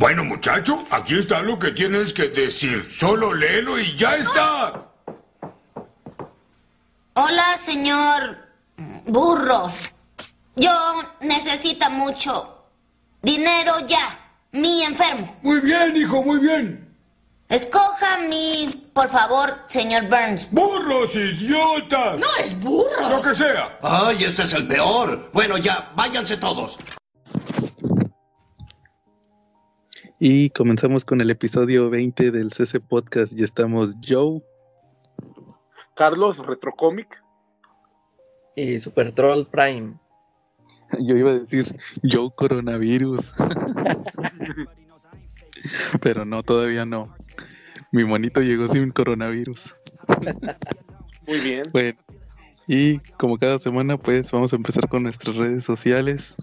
Bueno, muchacho, aquí está lo que tienes que decir. Solo léelo y ya está. Hola, señor Burros. Yo necesito mucho dinero ya. Mi enfermo. Muy bien, hijo, muy bien. Escoja mi, por favor, señor Burns. ¡Burros, idiota! No es burro. Lo que sea. ¡Ay, este es el peor! Bueno, ya, váyanse todos. Y comenzamos con el episodio 20 del CC Podcast. Ya estamos Joe, Carlos Retrocomic. Y Super Troll Prime. yo iba a decir Joe Coronavirus. Pero no, todavía no. Mi monito llegó sin coronavirus. Muy bien. Bueno, y como cada semana, pues vamos a empezar con nuestras redes sociales.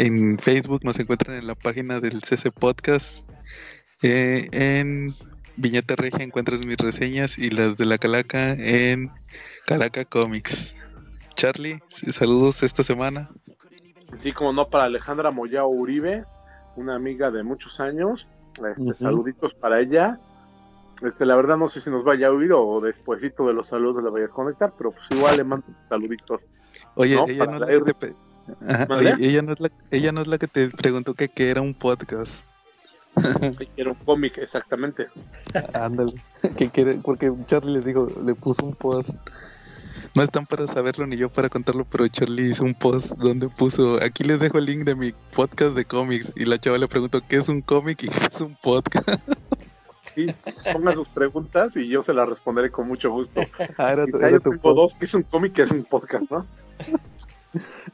En Facebook nos encuentran en la página del CC Podcast. Eh, en Viñeta Regia encuentran mis reseñas y las de la Calaca en Calaca Comics. Charlie, saludos esta semana. Así como no para Alejandra Moyao Uribe, una amiga de muchos años. Este. Saluditos para ella. Este, la verdad no sé si nos vaya a oír o despuesito de los saludos la vaya a conectar, pero pues igual le mando saluditos. Oye, No, ella, para no te Ajá, ¿Mande? oye, ella no es la, ella no es la que te preguntó que, que era un podcast. Quiero un cómic, exactamente. Ándale. que quiere, porque Charlie les dijo, le puso un post. No están para saberlo ni yo para contarlo, pero Charlie hizo un post donde puso, aquí les dejo el link de mi podcast de cómics. Y la chava le preguntó qué es un cómic y qué es un podcast. Sí, pongan sus preguntas y yo se las responderé con mucho gusto. Ah, era tu- Quizá era yo tengo dos, que es un cómic que es un podcast, ¿no?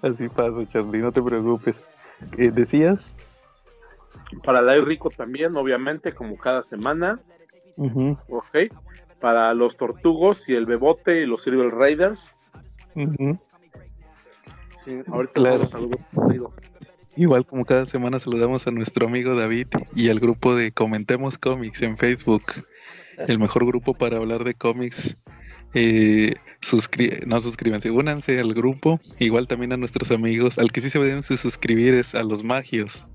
Así pasa, Charlie, no te preocupes. Eh, ¿Decías? Para la Rico también, obviamente, como cada semana. Ok. Para los Tortugos y el Bebote y los Silver Raiders. Sí, ahorita Claro. saludos. Igual como cada semana saludamos a nuestro amigo David y al grupo de Comentemos Cómics en Facebook, el mejor grupo para hablar de cómics. Eh, suscri- no suscríbanse, únanse al grupo. Igual también a nuestros amigos, al que sí se deben de suscribir es a los magios.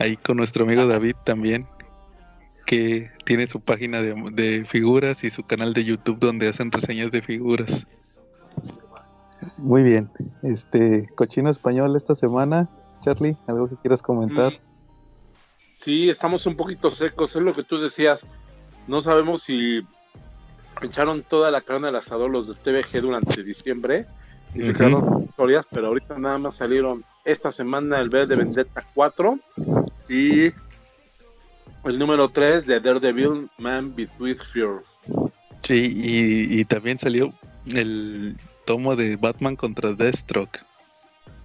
Ahí con nuestro amigo David también, que tiene su página de, de figuras y su canal de YouTube donde hacen reseñas de figuras. Muy bien, este cochino español esta semana, Charlie, algo que quieras comentar. Mm. Sí, estamos un poquito secos, es lo que tú decías. No sabemos si echaron toda la carne al asador los de TVG durante diciembre y se quedaron sin historias, pero ahorita nada más salieron esta semana el B de Vendetta 4 y el número 3 de Daredevil Man Between Fear. Sí, y, y también salió el tomo de Batman contra Deathstroke.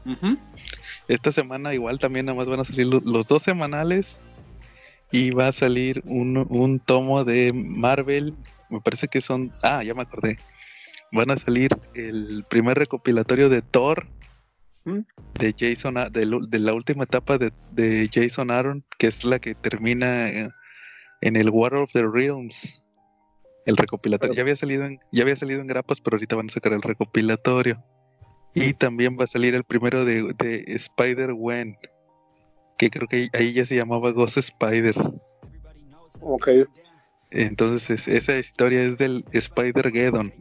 Ujú. Esta semana igual también nada más van a salir lo- los dos semanales y va a salir un, un tomo de Marvel, me parece que son, ah, ya me acordé, van a salir el primer recopilatorio de Thor ¿Mm? de Jason, de, de la última etapa de, de Jason Aaron, que es la que termina en el War of the Realms. El recopilatorio ya había salido en, ya había salido en grapas, pero ahorita van a sacar el recopilatorio. Y también va a salir el primero de, de Spider-Gwen, que creo que ahí ya se llamaba Ghost Spider. Ok. Entonces es- esa historia es del Spider-Geddon.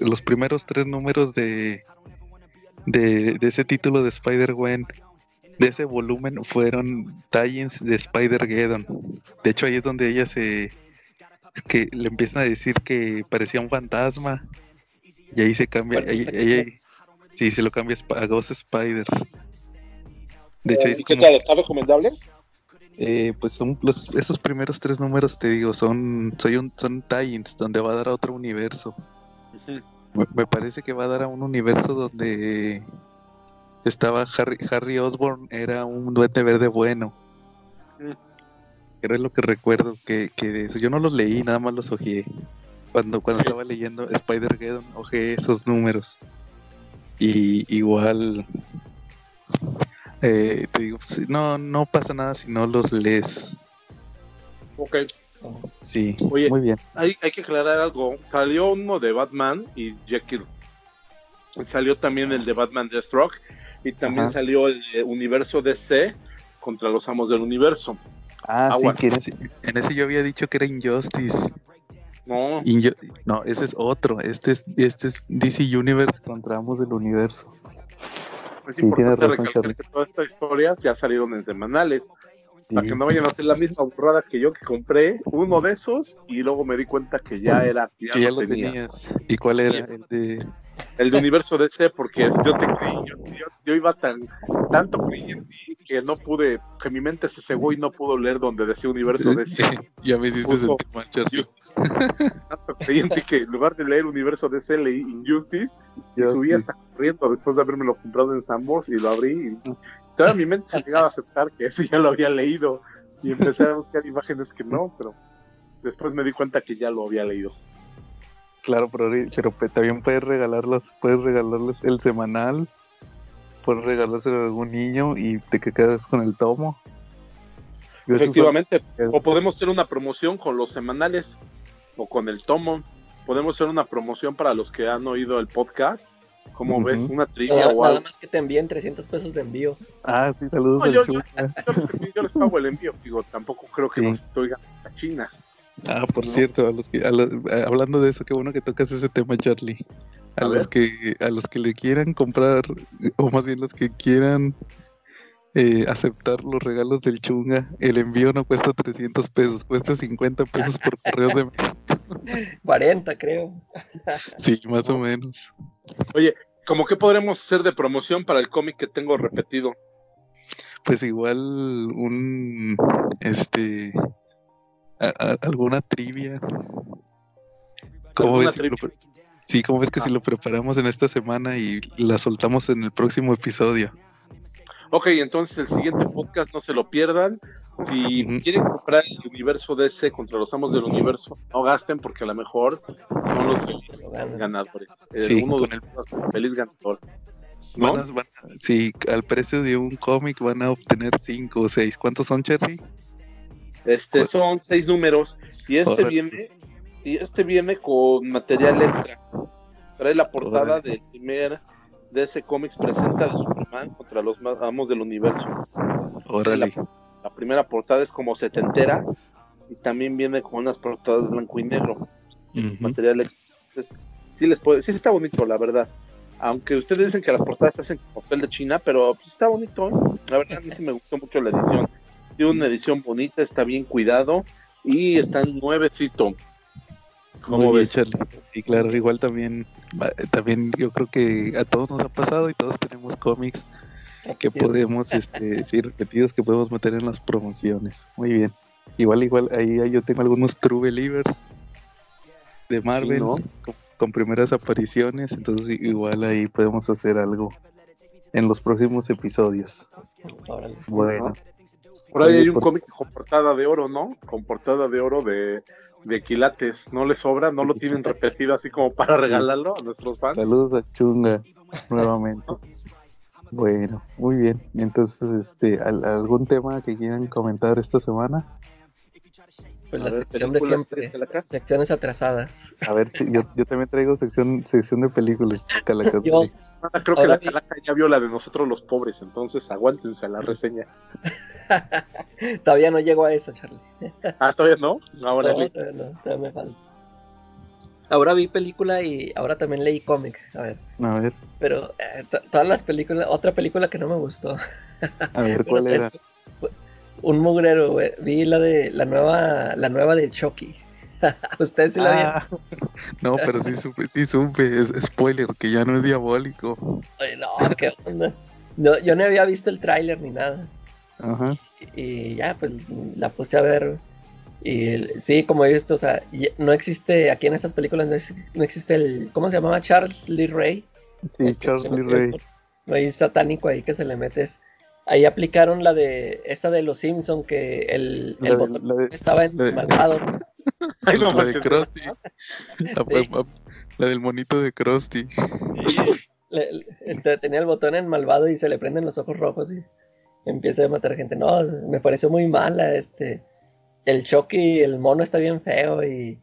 Los primeros tres números de, de, de ese título de Spider-Gwen, de ese volumen, fueron tie-ins de Spider-Geddon. De hecho ahí es donde ella se... que le empiezan a decir que parecía un fantasma. Y ahí se cambia... ahí- ahí- sí, se lo cambia a Ghost Spider. De hecho, ahí es ¿Y qué como- tal? ¿Está recomendable? Eh, pues son los, esos primeros tres números, te digo, son, soy un, son tie-ins donde va a dar a otro universo. Me, me parece que va a dar a un universo donde estaba Harry, Harry Osborn, era un duende verde bueno. Mm. Era lo que recuerdo que, que de eso. Yo no los leí, nada más los ojeé. Cuando, cuando Sí. estaba leyendo Spider-Geddon, ojeé esos números. Y igual, eh, te digo, no, no pasa nada si no los lees. Ok. Sí, Oye, muy bien. Hay, hay que aclarar algo. Salió uno de Batman y Jekyll. Salió también el de Batman Deathstroke. Y también Ajá. salió el de Universo DC contra los Amos del Universo. Ah, Agua. sí, que en ese, en ese yo había dicho que era Injustice. No, Inju- no, ese es otro. Este es, este es DC Universe contra Amos del Universo. Es Sí, tienes importante razón, recalcar que todas estas historias ya salieron en semanales. Sí. Para que no vayan a hacer la misma burrada que yo que compré uno de esos y luego me di cuenta que ya era, ya Que ya lo lo tenía. tenías. ¿Y cuál Sí. era? El de. El de universo DC, porque yo te creí, yo, yo- yo iba tan, tanto creí en ti que no pude, que mi mente se cegó y no pudo leer donde decía universo DC. ya me hiciste sentir mal. Tanto creí en ti que en lugar de leer universo DC leí Injustice y subí hasta corriendo después de haberme lo comprado en Sambors y lo abrí y todavía mi mente se llegaba a aceptar que ese ya lo había leído y empecé a buscar imágenes que no, pero después me di cuenta que ya lo había leído. Claro, pero, pero pe- también puedes regalarlos, puedes regalarles el semanal, puedes regalárselo a algún niño y te quedas con el tomo. Yo esos son- Efectivamente, o podemos hacer una promoción con los semanales o con el tomo. Podemos hacer una promoción para los que han oído el podcast. Como ves, una trivia Nada, o nada algo. más que te envíen 300 pesos de envío. Ah, sí, saludos No, al yo, yo- Chuca. yo les, yo les pago el envío, digo, tampoco creo que Sí. nos estoy ganando a China. Ah, por ¿no? cierto, a los que, a los- a- hablando de eso, qué bueno que tocas ese tema, Charlie. A, A los ver. que, a los que le quieran comprar, o más bien los que quieran eh, aceptar los regalos del chunga, el envío no cuesta 300 pesos, cuesta 50 pesos por correo de 40, creo. Sí, más o menos. Oye, ¿cómo que podremos hacer de promoción para el cómic que tengo repetido? Pues igual un, este, a- a- alguna trivia. ¿Cómo ¿Alguna ves? si lo sí, ¿cómo ves que si Ah. lo preparamos en esta semana y la soltamos en el próximo episodio? Ok, entonces el siguiente podcast no se lo pierdan. Si quieren comprar el universo DC contra los amos del universo, no gasten porque a lo mejor son los felices ganadores. El Sí, uno con de el- los feliz ganador. ¿No? Van a- van a- sí, al precio de un cómic van a obtener cinco o seis. ¿Cuántos son, Cherry? Este son seis números y este viene y este viene con material extra. Trae la portada del primer DC Comics presenta de Superman contra los ma- amos del universo. Órale. La primera portada es como setentera y también viene con unas portadas blanco y negro. Material extra. Entonces, sí les puede, sí está bonito, la verdad. Aunque ustedes dicen que las portadas se hacen con papel de China, pero pues, está bonito. ¿eh? La verdad, a mí sí me gustó mucho la edición. Tiene una edición bonita, está bien cuidado y está nuevecito. ¿Cómo Muy bien, ves? Charlie. Y claro, igual también, también yo creo que a todos nos ha pasado y todos tenemos cómics que podemos, este, sí, repetidos que podemos meter en las promociones. Muy bien. Igual, igual, ahí yo tengo algunos True Believers de Marvel ¿no? con, con primeras apariciones, entonces igual ahí podemos hacer algo en los próximos episodios. Órale. Bueno, Por ahí Oye, hay un pues- cómic con portada de oro, ¿no? Con portada de oro de, de quilates. ¿No les sobra? ¿No lo tienen repetido así como para regalarlo a nuestros fans? saludos a Chunga nuevamente. Bueno, muy bien. Entonces, este, ¿al- ¿algún tema que quieran comentar esta semana? Pues A la ver, sección de siempre. ¿tienes que la Secciones atrasadas. A ver, yo, yo también traigo sección, sección de películas. Yo, Ah, creo que la vi- calaca ya vio la de nosotros los pobres, entonces aguántense a la reseña. todavía no llego a eso, Charlie. Ah, todavía no. Ahora No, todavía no, todavía me falta. Ahora vi película y ahora también leí cómic. A ver, A ver, pero eh, to- todas las películas, otra película que no me gustó. a ver cuál era. Un mugrero, güey. Vi la de la nueva, la nueva de Chucky. Ustedes sí la vieron. Ah, no, pero sí supe, sí supe. Es spoiler, que ya no es diabólico. Ay, no, qué onda. No, yo no había visto el tráiler ni nada. Ajá. Y, y ya, pues la puse a ver. Y sí, como he visto, o sea, no existe, aquí en estas películas no, es- no existe el, ¿cómo se llamaba? Charles Lee Ray. Sí, Charles Lee Ray. No hay satánico ahí que se le metes. Ahí aplicaron la de, esta de los Simpson que el, el botón la de- estaba de- malvado. Ay, no La de. Krusty. Ah, Sí. La del monito de Krusty. Le- este, tenía el botón en malvado y se le prenden los ojos rojos y empieza a matar gente. No, me pareció muy mala. Este, el Chucky, el mono está bien feo y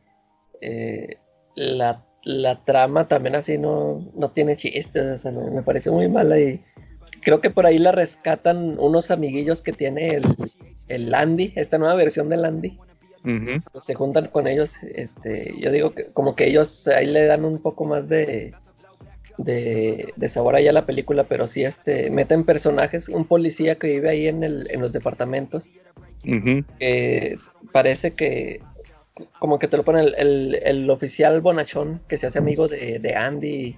eh, la, la trama también así no, no tiene chistes. o sea, me, me pareció muy mala y creo que por ahí la rescatan unos amiguillos que tiene el, el Andy, esta nueva versión del Andy. Ujú. Se juntan con ellos, este, yo digo que como que ellos ahí le dan un poco más de, de, de sabor ahí a la película, pero sí este, meten personajes, un policía que vive ahí en, el, en los departamentos, que parece que como que te lo pone el, el- el oficial bonachón que se hace amigo de, de Andy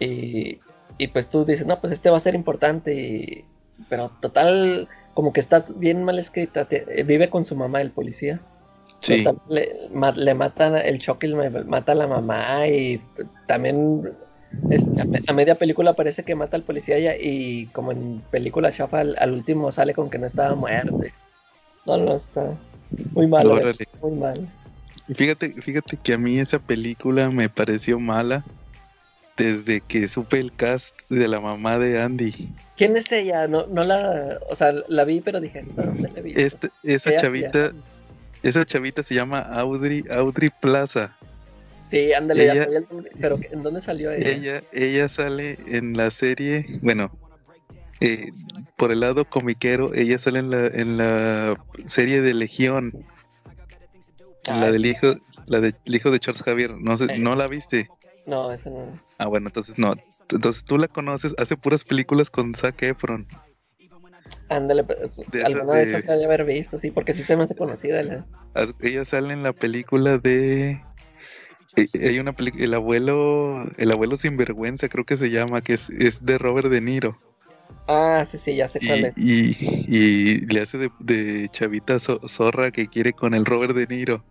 y, y pues tú dices, no, pues este va a ser importante, y- pero total, como que está bien mal escrita, te- vive con su mamá el policía. Sí. Total, le, ma- le matan el choque, le mata a la mamá y también este, a, me- a media película parece que mata al policía ya- y como en película chafa al, al último sale con que no estaba muerto. No, no, está muy mal, Órale. muy mal. Y Fíjate, fíjate que a mí esa película me pareció mala desde que supe el cast de la mamá de Andy. ¿Quién es ella? No, no la, o sea, la vi, pero dije, ¿esta dónde la visto? Este- esa Ella- chavita, esa chavita se llama Audrey, Audrey Plaza. Sí, ándale, ya ella- sabía el nombre, pero ¿en dónde salió ella? Ella, ella sale en la serie, bueno, eh, por el lado comiquero, ella sale en la, en la serie de Legión, Ah, la del hijo, la del hijo de Charles Javier. No sé, Eh. ¿no la viste? No, esa no. Ah, bueno, entonces no. Entonces tú la conoces, hace puras películas con Zac Efron. Ándale, De esas alguna vez de- se debe haber visto, sí, porque sí se me hace conocida. la- Ella sale en la película de. eh, Hay una película, el abuelo, el abuelo sinvergüenza, creo que se llama, que es, es de Robert De Niro. Ah, sí, sí, ya sé cuál Y, es. y, y le hace de, de chavita zo- zorra que quiere con el Robert De Niro,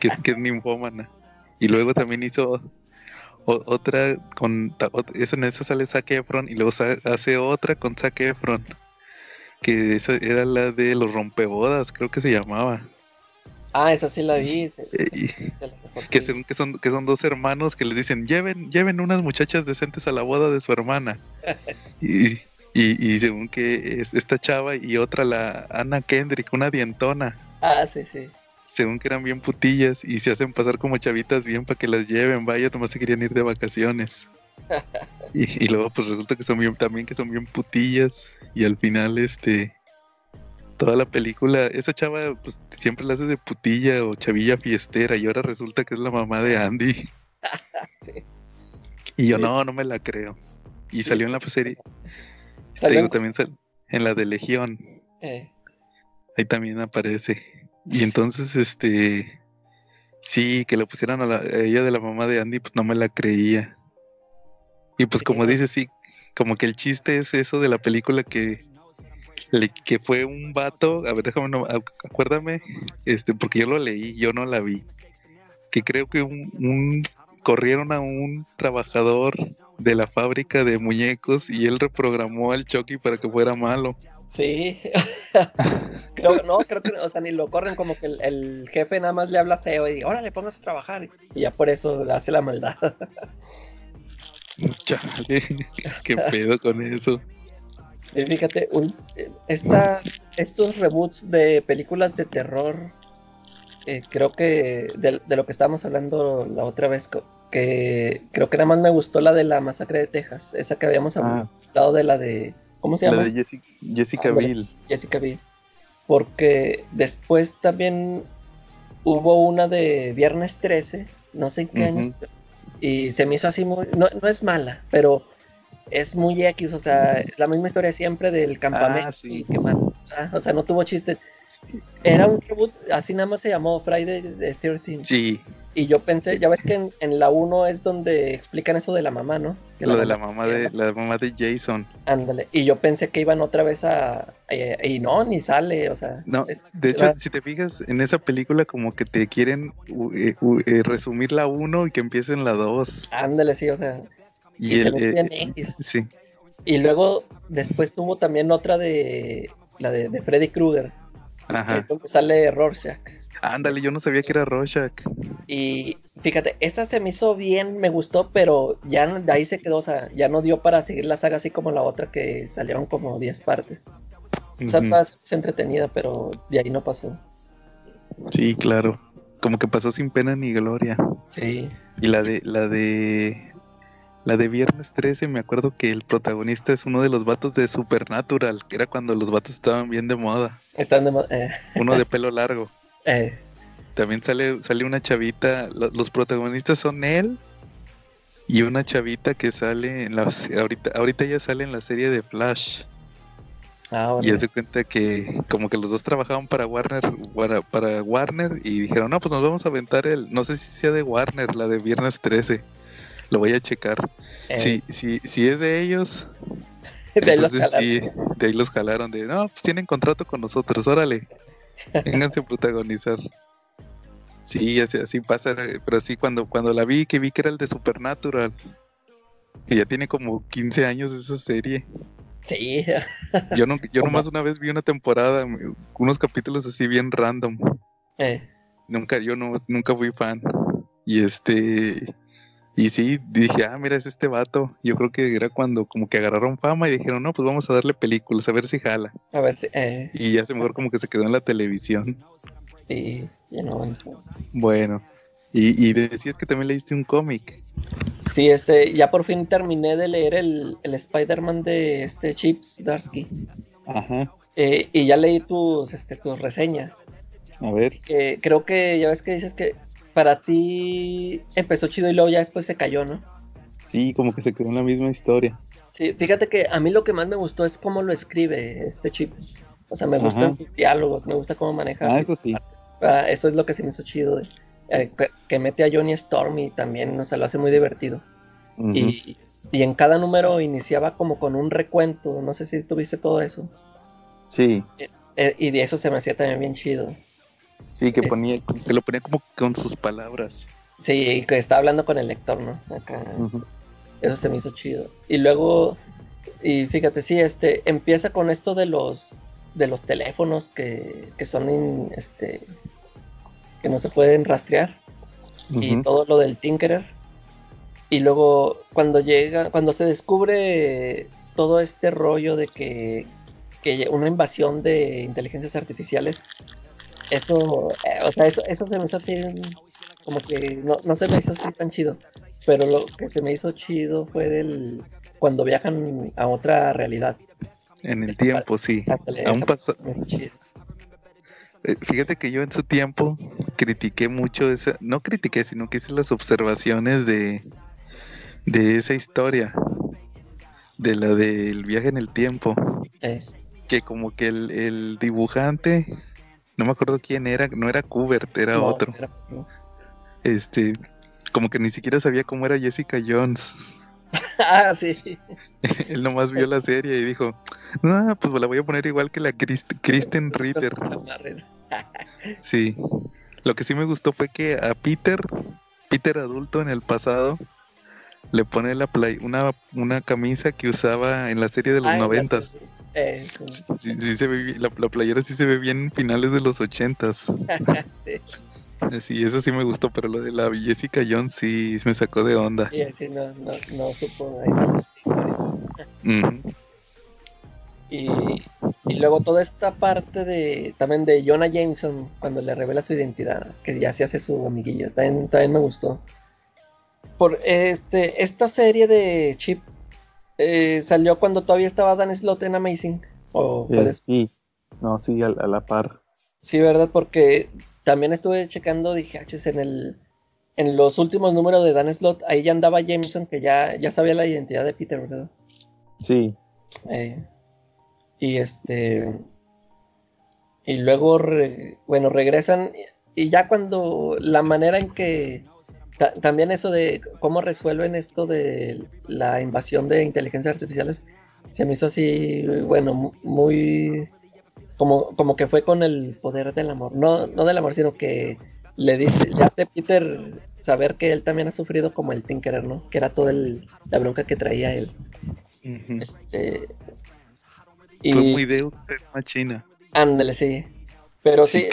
que, que es ninfómana. Y luego también hizo otra con esa en esa sale Zac Efron y luego hace otra con Zac Efron que esa era la de los rompebodas creo que se llamaba Ah, esa sí la vi. que según que son que son dos hermanos que les dicen lleven lleven unas muchachas decentes a la boda de su hermana y, y, y según que es esta chava y otra la Ana Kendrick una dientona Ah, sí, sí. Según que eran bien putillas y se hacen pasar como chavitas bien para que las lleven, vaya, nomás se querían ir de vacaciones. y, y luego pues resulta que son bien, también que son bien putillas y al final este toda la película, esa chava pues siempre la hace de putilla o chavilla fiestera y ahora resulta que es la mamá de Andy. Sí. Y yo Sí. no, no me la creo. Y salió en la serie, te digo, en- también sal- en la de Legión. eh, Ahí también aparece. Y entonces, este. Sí, que le pusieran a, la- a ella de la mamá de Andy, pues no me la creía. Y pues, como no. dices, sí, como que el chiste es eso de la película que. le- que fue un vato. A ver, déjame, no- ac- acuérdame. Este, porque yo lo leí, yo no la vi. Que creo que un, un- corrieron a un trabajador de la fábrica de muñecos y él reprogramó al Chucky para que fuera malo. sí. creo, no, creo que, o sea, ni lo corren como que el, el jefe nada más le habla feo y ahora le pongas a trabajar. Y ya por eso hace la maldad. Chale, qué pedo con eso. Y fíjate, un- estas- estos reboots de películas de terror, eh, creo que de, de lo que estábamos hablando la otra vez, que creo que nada más me gustó la de la masacre de Texas, esa que habíamos Ah. hablado de la de, ¿cómo se La llama? de Jessica, Jessica. Biel. Jessica Biel. Porque después también hubo una de Viernes 13, no sé en qué Ujú. años, y se me hizo así muy, no, no es mala, pero es muy X, o sea, es la misma historia siempre del campamento, Ah, sí. que o sea, no tuvo chiste. Era un reboot, así nada más se llamó Friday the 13 Sí, Y yo pensé, ya ves que en, en la 1 es donde explican eso de la mamá, ¿no? Que lo de la mamá de la mamá de Jason. Ándale. Y yo pensé que iban otra vez a. eh, y no, ni sale, o sea. No, es- de hecho, va- si te fijas en esa película como que te quieren eh, eh, resumir la 1 y que empiece en la 2. Ándale, sí, o sea. Y, Y se el, ve eh, X. sí, Y luego, después tuvo también otra de. La de, de Freddy Krueger. ajá. Donde sale Rorschach. Ándale, yo no sabía que era Rorschach. Y fíjate, esa se me hizo bien, me gustó, pero ya de ahí se quedó, o sea, ya no dio para seguir la saga así como la otra que salieron como 10 partes. Esa Ujú. más entretenida, pero de ahí no pasó. Sí, claro. Como que pasó sin pena ni gloria. Sí. Y la de la de La de Viernes 13, me acuerdo que el protagonista es uno de los vatos de Supernatural, que era cuando los vatos estaban bien de moda. Están de moda. eh, Uno de pelo largo. Eh, También sale, sale una chavita. lo- Los protagonistas son él y una chavita que sale en la. Ahorita, ahorita ya sale en la serie de Flash. ah, Y bueno. hace cuenta que como que los dos trabajaban para Warner, para, para Warner y dijeron, no, pues nos vamos a aventar el, no sé si sea de Warner, la de Viernes 13. Lo voy a checar. eh, Si, si, si es de ellos, de ahí los entonces sí, de ahí los jalaron de, no, pues tienen contrato con nosotros, órale, vénganse a protagonizar. Sí, así, así pasa, pero sí, cuando, cuando la vi, que vi que era el de Supernatural, que ya tiene como 15 años esa serie. Sí, Yo, no, yo nomás una vez vi una temporada, unos capítulos así bien random. eh, Nunca, yo no, nunca fui fan. Y este, y sí, dije, ah, mira, es este vato. Yo creo que era cuando como que agarraron fama y dijeron, no, pues vamos a darle películas, a ver si jala. a ver si. Eh, Y ya se mejor como que se quedó en la televisión. y ya no avanzó. Bueno, y, y decías que también leíste un cómic. Sí, este, ya por fin terminé de leer el, el Spider-Man de este Chips Darsky. Ajá. Eh, y ya leí tus, este, tus reseñas. A ver. Que creo que ya ves que dices que para ti empezó chido y luego ya después se cayó, ¿no? Sí, como que se quedó en la misma historia. Sí, fíjate que a mí lo que más me gustó es cómo lo escribe este chip. O sea, me gustan Ajá. sus diálogos, me gusta cómo maneja. Ah, eso sí. Ah, eso es lo que se me hizo chido. eh, que, que mete a Johnny Storm y también, o sea, lo hace muy divertido. Y, y en cada número iniciaba como con un recuento. No sé si tuviste todo eso. Sí, Eh, y de eso se me hacía también bien chido. Sí, que ponía, que lo ponía como con sus palabras. Sí, y que está hablando con el lector, ¿no? Acá. Eso se me hizo chido. Y luego, y fíjate, sí, este, empieza con esto de los de los teléfonos que, que son in- este que no se pueden rastrear. Y todo lo del Tinkerer. Y luego cuando llega, cuando se descubre todo este rollo de que, que una invasión de inteligencias artificiales, eso, eh, o sea, eso, eso se me hizo así como que no, no se me hizo así tan chido. Pero lo que se me hizo chido fue del cuando viajan a otra realidad. En el Esa tiempo, sí. Ándale, Aún pasa, parte. Eh, Fíjate que yo en su tiempo critiqué mucho esa, no critiqué, sino que hice las observaciones de, de esa historia, de la del viaje en el tiempo, Eh, que como que el, el dibujante, no me acuerdo quién era, no era Kubert, era no, otro, era- no. este, como que ni siquiera sabía cómo era Jessica Jones. ah, sí. Él nomás vio la serie y dijo, no, pues la voy a poner igual que la Krist- Kristen Ritter. Sí. Lo que sí me gustó fue que a Peter, Peter adulto en el pasado, le pone la play, una, una camisa que usaba en la serie de los Ah, noventas. Eh, sí. Se ve la, la playera sí se ve bien finales de los ochentas. Sí. Sí, eso sí me gustó, pero lo de la Jessica Jones sí me sacó de onda. Sí, sí, no, no, no supo. Y, y luego toda esta parte de también de Jonah Jameson cuando le revela su identidad, que ya se hace su amiguillo, también, también me gustó. Por este, esta serie de Chip eh, salió cuando todavía estaba Dan Slott en Amazing. O Eh, sí, no, sí, a, a la par. Sí, ¿verdad? Porque también estuve checando, dije, "Achis, en el en los últimos números de Dan Slott, ahí ya andaba Jameson, que ya, ya sabía la identidad de Peter, ¿verdad? Sí. Eh, y este. Y luego, re- bueno, regresan. y- Y ya cuando la manera en que. Ta- también eso de cómo resuelven esto de la invasión de inteligencias artificiales. Se me hizo así, bueno, mu- muy. Como, como que fue con el poder del amor. No, no del amor, sino que le dice, le hace Peter saber que él también ha sufrido como el Tinkerer, ¿no? Que era toda el- la bronca que traía él. Este. Fue Y muy de Machina. ándale, sí. Pero sí, Sí,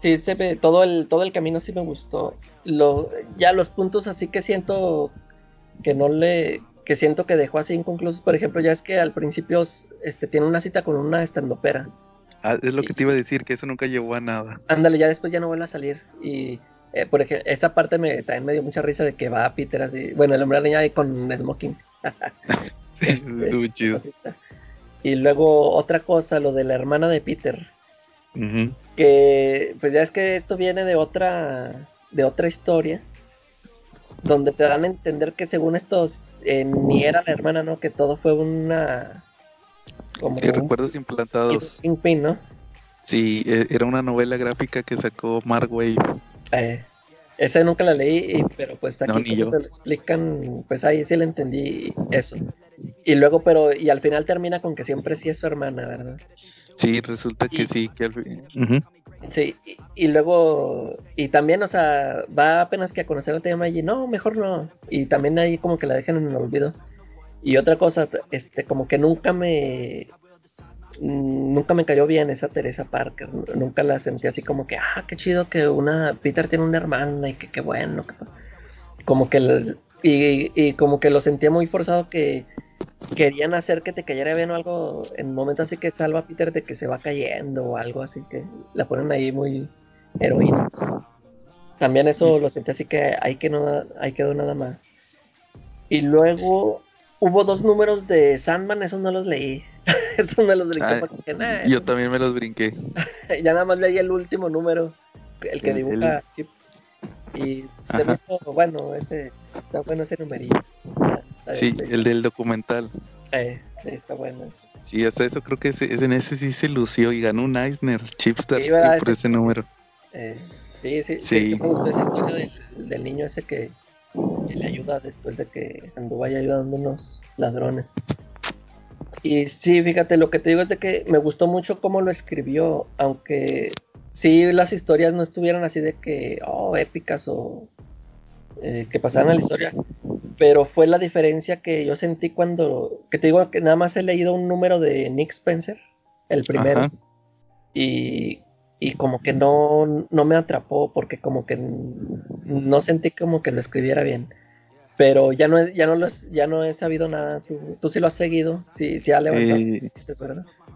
sí, se ve, todo el, todo el camino sí me gustó. Lo, ya los puntos así que siento que no le, que siento que dejó así inconclusos. Por ejemplo, ya es que al principio este, tiene una cita con una estandopera. Ah, es lo que te iba a decir, que eso nunca llevó a nada. Ándale, ya después ya no vuelve a salir. Y eh, por ejemplo, esa parte me, también me dio mucha risa de que va Peter así, bueno, el hombre araña ahí con smoking. Sí, Este, chido. cosita. Y luego otra cosa, lo de la hermana de Peter, Que pues ya es que esto viene de otra de otra historia donde te dan a entender que según estos eh, ni era la hermana, ¿no? Que todo fue una como un recuerdos implantados. kingpin, ¿no? Sí, eh, era una novela gráfica que sacó Mark Wave. Eh, esa nunca la leí, y- pero pues aquí No, ni como yo. te lo explican, pues ahí sí le entendí eso. Y luego, pero, y al final termina con que siempre sí es su hermana, ¿verdad? Sí, resulta que Y- sí, que al fin-. Sí, y, y luego, y también, o sea, va apenas que a conocer a tema y no, mejor no. Y también ahí como que la dejan en el olvido. Y otra cosa, este, como que nunca me, nunca me cayó bien esa Teresa Parker. Nunca la sentí así como que, ah, qué chido que una, Peter tiene una hermana y que qué bueno. que pa-". como que, el- y, y como que lo sentía muy forzado que querían hacer que te cayera bien o algo en momentos así que salva a Peter de que se va cayendo o algo así que la ponen ahí muy heroína. También eso lo sentí así que ahí que no ahí quedó nada más. Y luego hubo dos números de Sandman, esos no los leí. esos me los brinqué Ay, porque "Nah, Yo también me los brinqué. ya nada más leí el último número, el que El- dibuja Chip. Y se me Ajá. hizo bueno ese, está bueno ese numerito. Sí, el del documental. eh, sí, está bueno. Sí, hasta eso creo que ese, en ese sí se lució y ganó un Eisner, Chipstar, Sí, sí, ¿verdad? por ese número. Eh, sí, sí, sí, Sí. sí me gustó esa historia del, del niño ese que, que le ayuda después de que anduvo ahí ayudando a unos ladrones. Y sí, fíjate, lo que te digo es de que me gustó mucho cómo lo escribió, aunque sí las historias no estuvieran así de que, oh, épicas o eh, que pasaran a la historia, pero fue la diferencia que yo sentí cuando, que te digo que nada más he leído un número de Nick Spencer, el primero Ajá. y, y como que no, no me atrapó porque como que no sentí como que lo escribiera bien. Pero ya no, he- ya no, lo he- ya no he sabido nada. Tú, tú sí lo has seguido, sí, sí ha levantado. Eh.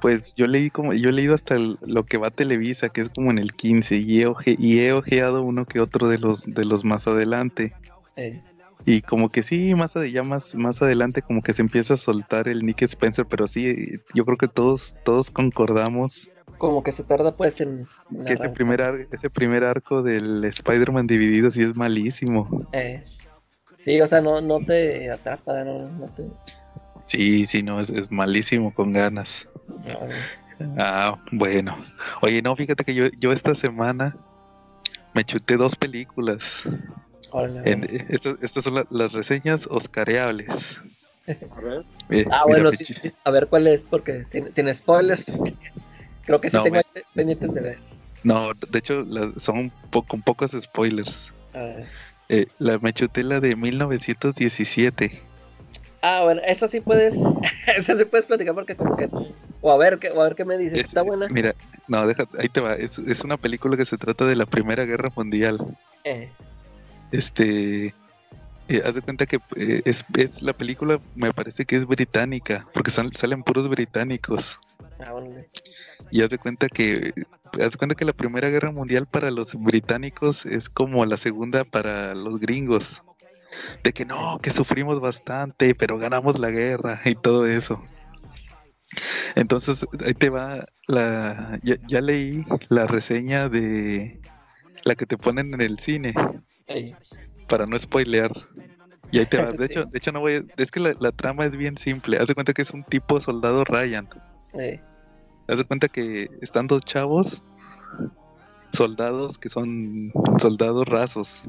Pues yo leí como, yo he leído hasta el- lo que va a Televisa, que es como en el 15, y he, oje- y he ojeado uno que otro de los, de los más adelante. Eh, Y como que sí, más, ya más, más adelante como que se empieza a soltar el Nick Spencer, pero sí, yo creo que todos, todos concordamos como que se tarda pues en... en que ese primer, ar- ese primer arco del Spider-Man dividido sí es malísimo. Eh, sí, o sea, no, no te atrapa, no, no te... Sí, sí, no, es, es malísimo con ganas. no. Ah, bueno. Oye, no, fíjate que yo, yo esta semana me chuté dos películas. En- estas, estas son la- las reseñas oscareables. A ver. Ah, bueno, sí, sí, a ver cuál es, porque sin, sin spoilers, creo que sí No, tengo me- pendientes de ver. No, de hecho, las- son po- con pocos spoilers. Ah, Eh, la, me chuté la de 1917. Ah, bueno, esa sí puedes, esa sí puedes platicar porque como que, o a ver, qué, o a ver qué me dices, Es- está buena. Mira, no, deja, ahí te va. Es, es una película que se trata de la Primera Guerra Mundial. Eh, Este. eh, haz de cuenta que eh, es, es la película, me parece que es británica, porque salen puros británicos. ah. Y haz de cuenta que. Haz de cuenta que la Primera Guerra Mundial para los británicos es como la segunda para los gringos. De que no, que sufrimos bastante, pero ganamos la guerra y todo eso. Entonces, ahí te va la. Ya, ya leí la reseña de la que te ponen en el cine Para no spoilear. Y ahí te va. De Sí. hecho, de hecho no voy a- Es que la, la trama es bien simple. Haz de cuenta que es un tipo soldado Ryan. eh, Haz de cuenta que están dos chavos, soldados que son soldados rasos.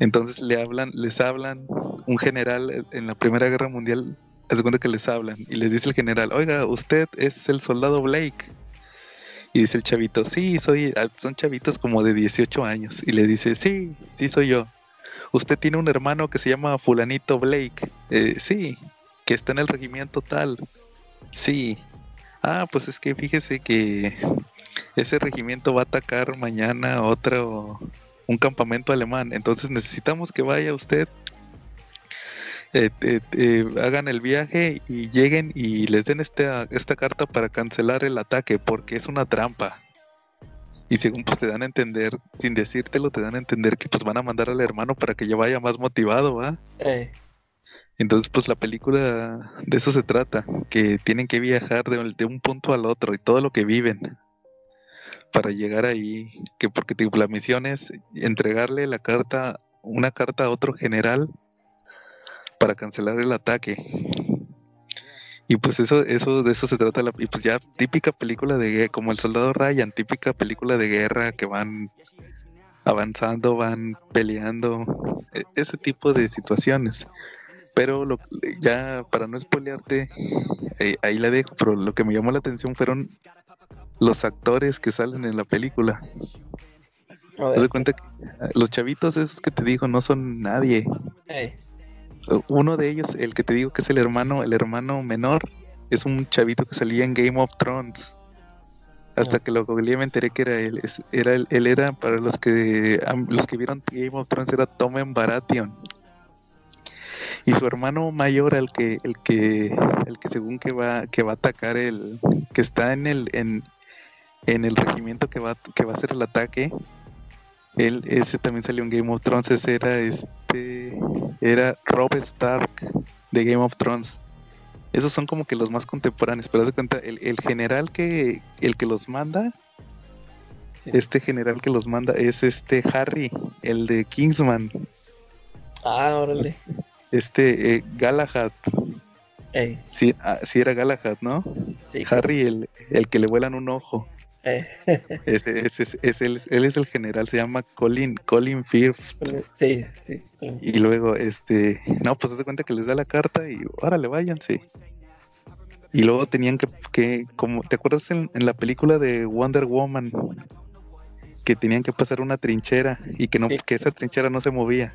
Entonces le hablan, les hablan, un general en la Primera Guerra Mundial, haz de cuenta que les hablan y les dice el general, oiga, usted es el soldado Blake. Y dice el chavito, sí, soy, ah, son chavitos como de 18 años. Y le dice, sí, sí soy yo. Usted tiene un hermano que se llama fulanito Blake. "Eh, sí, que está en el regimiento tal. Sí. Ah, pues es que fíjese que ese regimiento va a atacar mañana otro, un campamento alemán. Entonces necesitamos que vaya usted, eh, eh, eh, hagan el viaje y lleguen y les den esta, esta carta para cancelar el ataque porque es una trampa. Y según pues te dan a entender, sin decírtelo, te dan a entender que pues van a mandar al hermano para que ya vaya más motivado, ¿va? Eh, Entonces pues la película de eso se trata, que tienen que viajar de, de un punto al otro y todo lo que viven para llegar ahí, que porque tipo, la misión es entregarle la carta, una carta a otro general para cancelar el ataque. Y pues eso, eso, de eso se trata la, y pues ya típica película de guerra, como el soldado Ryan, típica película de guerra que van avanzando, van peleando, e- ese tipo de situaciones. Pero lo, ya para no spoilearte, eh, ahí la dejo, pero lo que me llamó la atención fueron los actores que salen en la película. Haz de cuenta que ah, los chavitos esos que te digo no son nadie. eh, Uno de ellos, el que te digo que es el hermano, el hermano menor, es un chavito que salía en Game of Thrones. Hasta que lo googleé me enteré que era él. Era él, era para los que los que vieron Game of Thrones era Tommen Baratheon. Y su hermano mayor, el que, el que, el que según que va, que va a atacar el, que está en el, en, en el regimiento que va, que va a hacer el ataque, él, ese también salió en Game of Thrones, ese era este, era Rob Stark de Game of Thrones. Esos son como que los más contemporáneos, pero haz de cuenta, el, el general que, el que los manda, sí. este general que los manda es este Harry, el de Kingsman, Ah, órale. este eh, Galahad, Eh, sí, ah, sí era Galahad, ¿no? sí, Harry, el, el que le vuelan un ojo. Ese, ese, es- es él, es el general, se llama Colin, Colin Firth. sí, sí. Y luego, este, no, pues haz de cuenta que les da la carta y órale, váyanse. Y luego tenían que, que como, ¿te acuerdas en, en la película de Wonder Woman? Que tenían que pasar una trinchera y que no, Sí. que esa trinchera no se movía.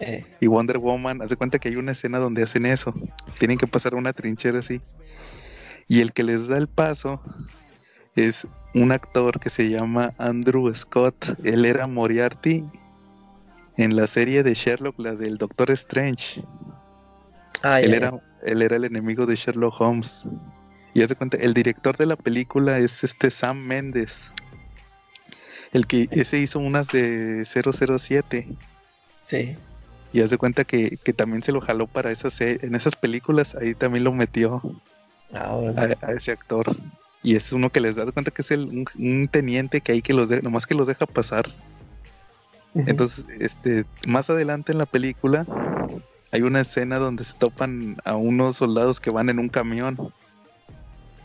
eh, Y Wonder Woman, haz de cuenta que hay una escena donde hacen eso. Tienen que pasar una trinchera así. Y el que les da el paso es un actor que se llama Andrew Scott. Él era Moriarty en la serie de Sherlock, la del Doctor Strange. ah, él, era, él era el enemigo de Sherlock Holmes. Y haz de cuenta, el director de la película es este Sam Mendes. El que ese hizo unas de 007. Sí. Y haz de cuenta que, que también se lo jaló para esas en esas películas, ahí también lo metió Ah, a ese actor. Y es uno que les das cuenta que es el, un, un teniente que hay que los de, nomás que los deja pasar. Entonces, este, más adelante en la película hay una escena donde se topan a unos soldados que van en un camión.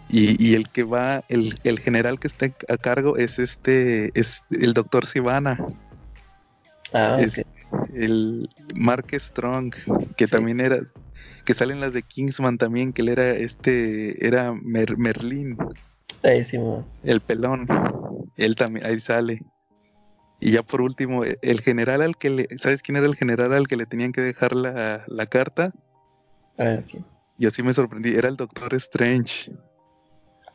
Y, y el que va, el, el general que está a cargo es este, es el doctor Sivana. Ah, es- el Mark Strong, que Sí. también era, que salen las de Kingsman también, que él era este, era Mer- Merlín, Sí, el pelón, él también, ahí sale. Y ya por último, e- el general al que le, ¿sabes quién era el general al que le tenían que dejar la, la carta? Ah, ok. Yo sí me sorprendí, era el Doctor Strange.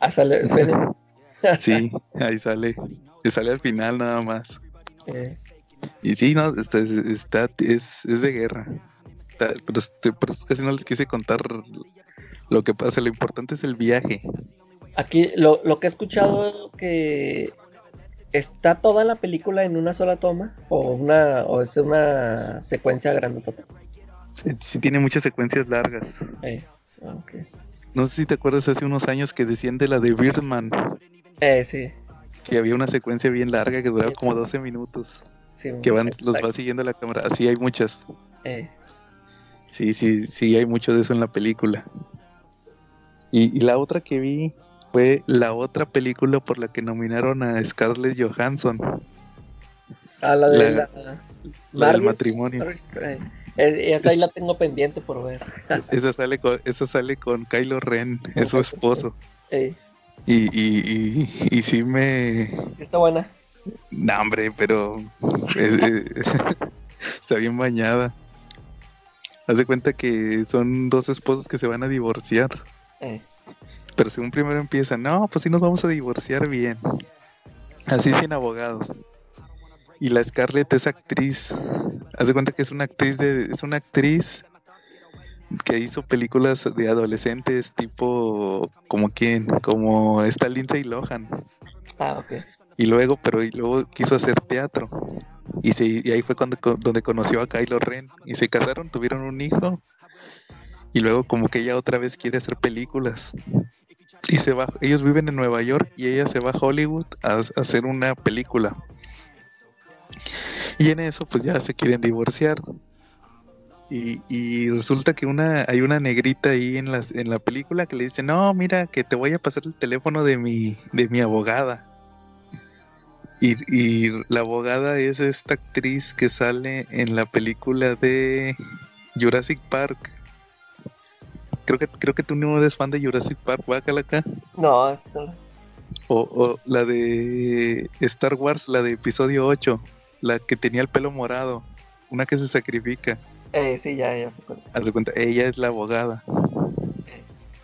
Ah, sale, Sí, ahí sale, sale al final nada más. eh, Y sí, no, está, está- es, es de guerra. Está- pero, este- pero casi no les quise contar lo que pasa. Lo importante es el viaje. Aquí lo, lo que he escuchado que está toda la película en una sola toma o una o es una secuencia grandotota. Eh, Sí tiene muchas secuencias largas. Eh, ah. No sé si te acuerdas hace unos años que decían de la de Birdman, Eh, sí. que había una secuencia bien larga que duraba como 12 minutos, sí que van, los va siguiendo la cámara. Así hay muchas. Eh, Sí, sí, sí, hay mucho de eso en la película. Y, y la otra que vi fue la otra película por la que nominaron a Scarlett Johansson. ah, la de La- la, la del matrimonio. Story, eh, esa ahí Es- la tengo pendiente por ver. Esa sale con, esa sale con Kylo Ren, es su esposo. Eh, Y, y, y, y sí me. está buena. No, hombre, pero. es- es- está bien bañada. Haz de cuenta que son dos esposos que se van a divorciar. Eh, Pero según primero empiezan, no, pues sí nos vamos a divorciar bien. Así sin abogados. Y la Scarlett es actriz. Haz de cuenta que es una actriz de. Es una actriz que hizo películas de adolescentes tipo como quién, como esta Lindsay Lohan. ah, ok. Y luego, pero y luego quiso hacer teatro. Y, se, y ahí fue cuando donde conoció a Kylo Ren. Y se casaron, tuvieron un hijo. Y luego como que ella otra vez quiere hacer películas. Y se va, ellos viven en Nueva York y ella se va a Hollywood a, hacer una película. Y en eso pues ya se quieren divorciar. Y, y resulta que una hay una negrita ahí en, las, en la película que le dice, no, mira, que te voy a pasar el teléfono de mi, de mi abogada. Y, y la abogada es esta actriz que sale en la película de Jurassic Park. Creo que, creo que tú no eres fan de Jurassic Park, bácala acá. No, esto. O, o la de Star Wars, la de episodio 8, la que tenía el pelo morado, una que se sacrifica. Eh, sí, ya, ya se cuenta. Haz de cuenta, ella es la abogada.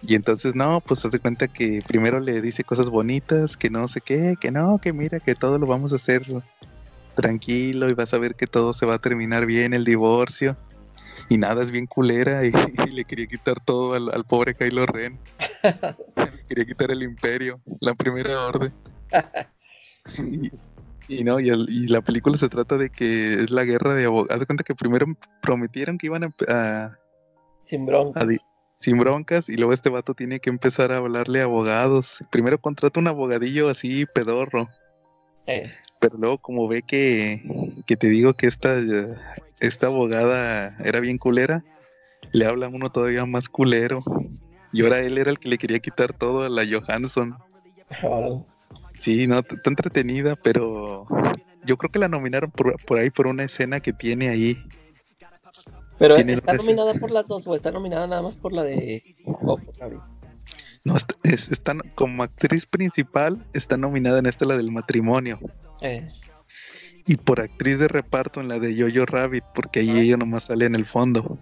Y entonces, no, pues haz de cuenta que primero le dice cosas bonitas, que no sé qué, que no, que mira, que todo lo vamos a hacer tranquilo y vas a ver que todo se va a terminar bien, el divorcio. Y nada, es bien culera y, y le quería quitar todo al, al pobre Kylo Ren. quería quitar el imperio, la primera orden. Y, y no, y, el- y la película se trata de que es la guerra de abogados. Haz de cuenta que primero prometieron que iban a, a- Sin bronca. a di- sin broncas y luego este vato tiene que empezar a hablarle a abogados. Primero contrata un abogadillo así pedorro, Eh, pero luego como ve que, que te digo que esta, esta abogada era bien culera, le habla a uno todavía más culero. Y ahora él era el que le quería quitar todo a la Johansson. Sí, no, está entretenida, pero yo creo que la nominaron por, por ahí por una escena que tiene ahí. Pero Tiene está nominada por las dos o está nominada nada más por la de? No, es- está como actriz principal, está nominada en esta la del matrimonio. Eh, Y por actriz de reparto en la de Jojo Rabbit, porque ahí ella nomás sale en el fondo.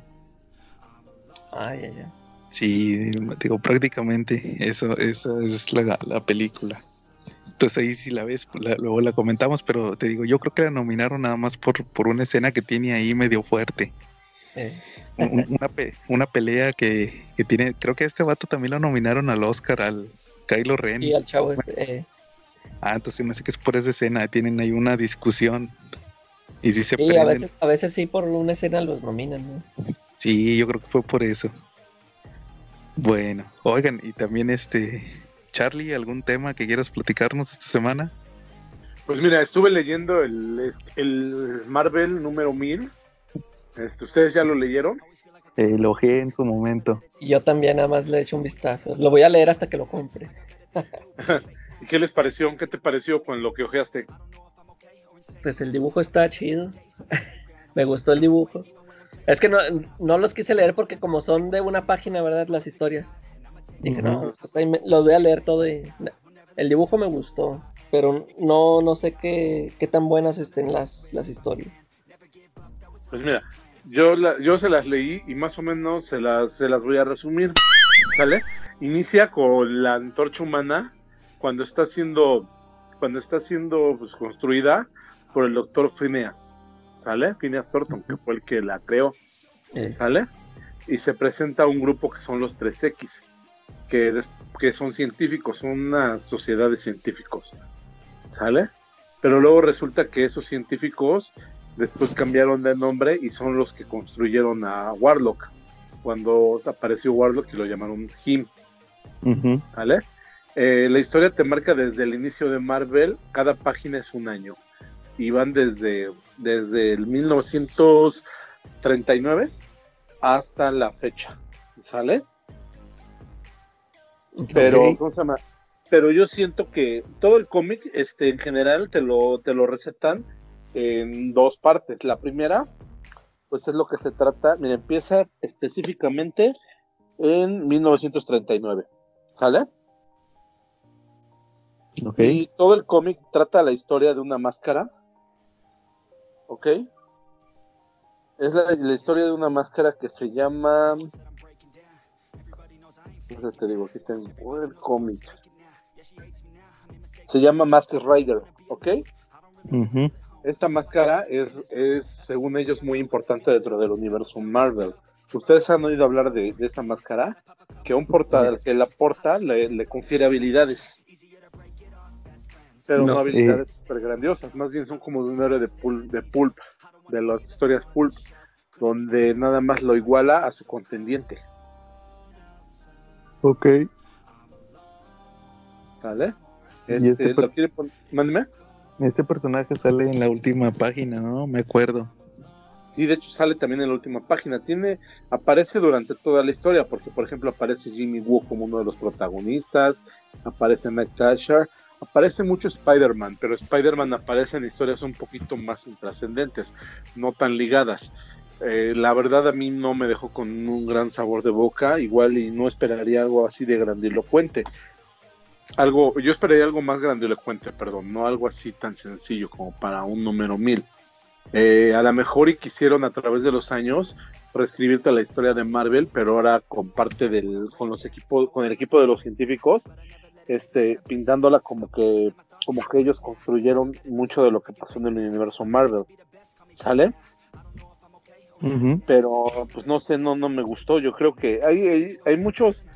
ay, ay, ay. Sí, digo, prácticamente eso, esa es la, la película. Entonces ahí si la ves, la- luego la comentamos, pero te digo, yo creo que la nominaron nada más por, por una escena que tiene ahí medio fuerte. Eh, Un- un- una, pe- una pelea que, que tiene, creo que a este vato también lo nominaron al Oscar, al Kylo Ren. y al chavo es, eh, Ah, entonces me hace que es por esa escena, tienen ahí una discusión. Y si se sí, a veces, a veces sí por una escena los nominan, ¿no? Sí, yo creo que fue por eso. Bueno, oigan, y también este, Charlie, ¿algún tema que quieras platicarnos esta semana? Pues mira, estuve leyendo el, el Marvel número 1000. Este, ¿Ustedes ya lo leyeron? Eh, lo ojé en su momento. Y yo también nada más le echo un vistazo. Lo voy a leer hasta que lo compre. ¿Y qué les pareció? ¿Qué te pareció con lo que ojeaste? Pues el dibujo está chido. Me gustó el dibujo. Es que no, no los quise leer porque como son de una página, ¿verdad? Las historias. Dije, no, Ujú. pues ahí me- los voy a leer todo y... El dibujo me gustó, pero no, no sé qué, qué tan buenas estén las, las historias. Pues mira, yo, la- yo se las leí y más o menos se las, se las voy a resumir. ¿Sale? Inicia con la antorcha humana cuando está siendo, cuando está siendo pues, construida por el doctor Phineas. ¿Sale? Phineas Thornton, que fue el que la creó. ¿Sale? Y se presenta un grupo que son los 3X, que, que son científicos, son una sociedad de científicos. ¿Sale? Pero luego resulta que esos científicos después cambiaron de nombre y son los que construyeron a Warlock. Cuando apareció Warlock y lo llamaron Him. ¿Vale? Eh, la historia te marca desde el inicio de Marvel, cada página es un año. Y van desde, desde el 1939 hasta la fecha. ¿Sale? Pero. ¿cómo se llama? Pero yo siento que todo el cómic, este, en general, te lo, te lo recetan en dos partes. La primera, pues es lo que se trata. Mira, empieza específicamente en 1939. ¿Sale? Y todo el cómic trata la historia de una máscara. ¿Ok? Es la, la historia de una máscara que se llama. Ya te digo, aquí está en el cómic. Se llama Master Rider, ¿ok? Esta máscara es, es, según ellos, muy importante dentro del universo Marvel. ¿Ustedes han oído hablar de, de esa máscara? Que un porta, que la porta le, le confiere habilidades. Pero no, No, habilidades súper grandiosas, más bien son como de un héroe de pulp, de pulp, de las historias pulp, donde nada más lo iguala a su contendiente, Ok. ¿sale? Y Este, este lo per- quiere pon- mándeme. Este personaje sale en la última página, ¿no? Me acuerdo. Sí, de hecho sale también en la última página. Tiene, aparece durante toda la historia, porque por ejemplo aparece Jimmy Woo como uno de los protagonistas, aparece Matt Thatcher, aparece mucho Spider-Man, pero Spider-Man aparece en historias un poquito más intrascendentes, no tan ligadas. Eh, la verdad a mí no me dejó con un gran sabor de boca, igual y no esperaría algo así de grandilocuente. Algo, yo esperaría algo más grandilocuente, perdón, no algo así tan sencillo como para un número mil. Eh, a lo mejor y quisieron a través de los años reescribirte la historia de Marvel, pero ahora con parte del, con los equipos, con el equipo de los científicos, este, pintándola como que, como que ellos construyeron mucho de lo que pasó en el universo Marvel. ¿Sale? Pero pues no sé, no, no me gustó. Yo creo que hay, hay, hay muchos,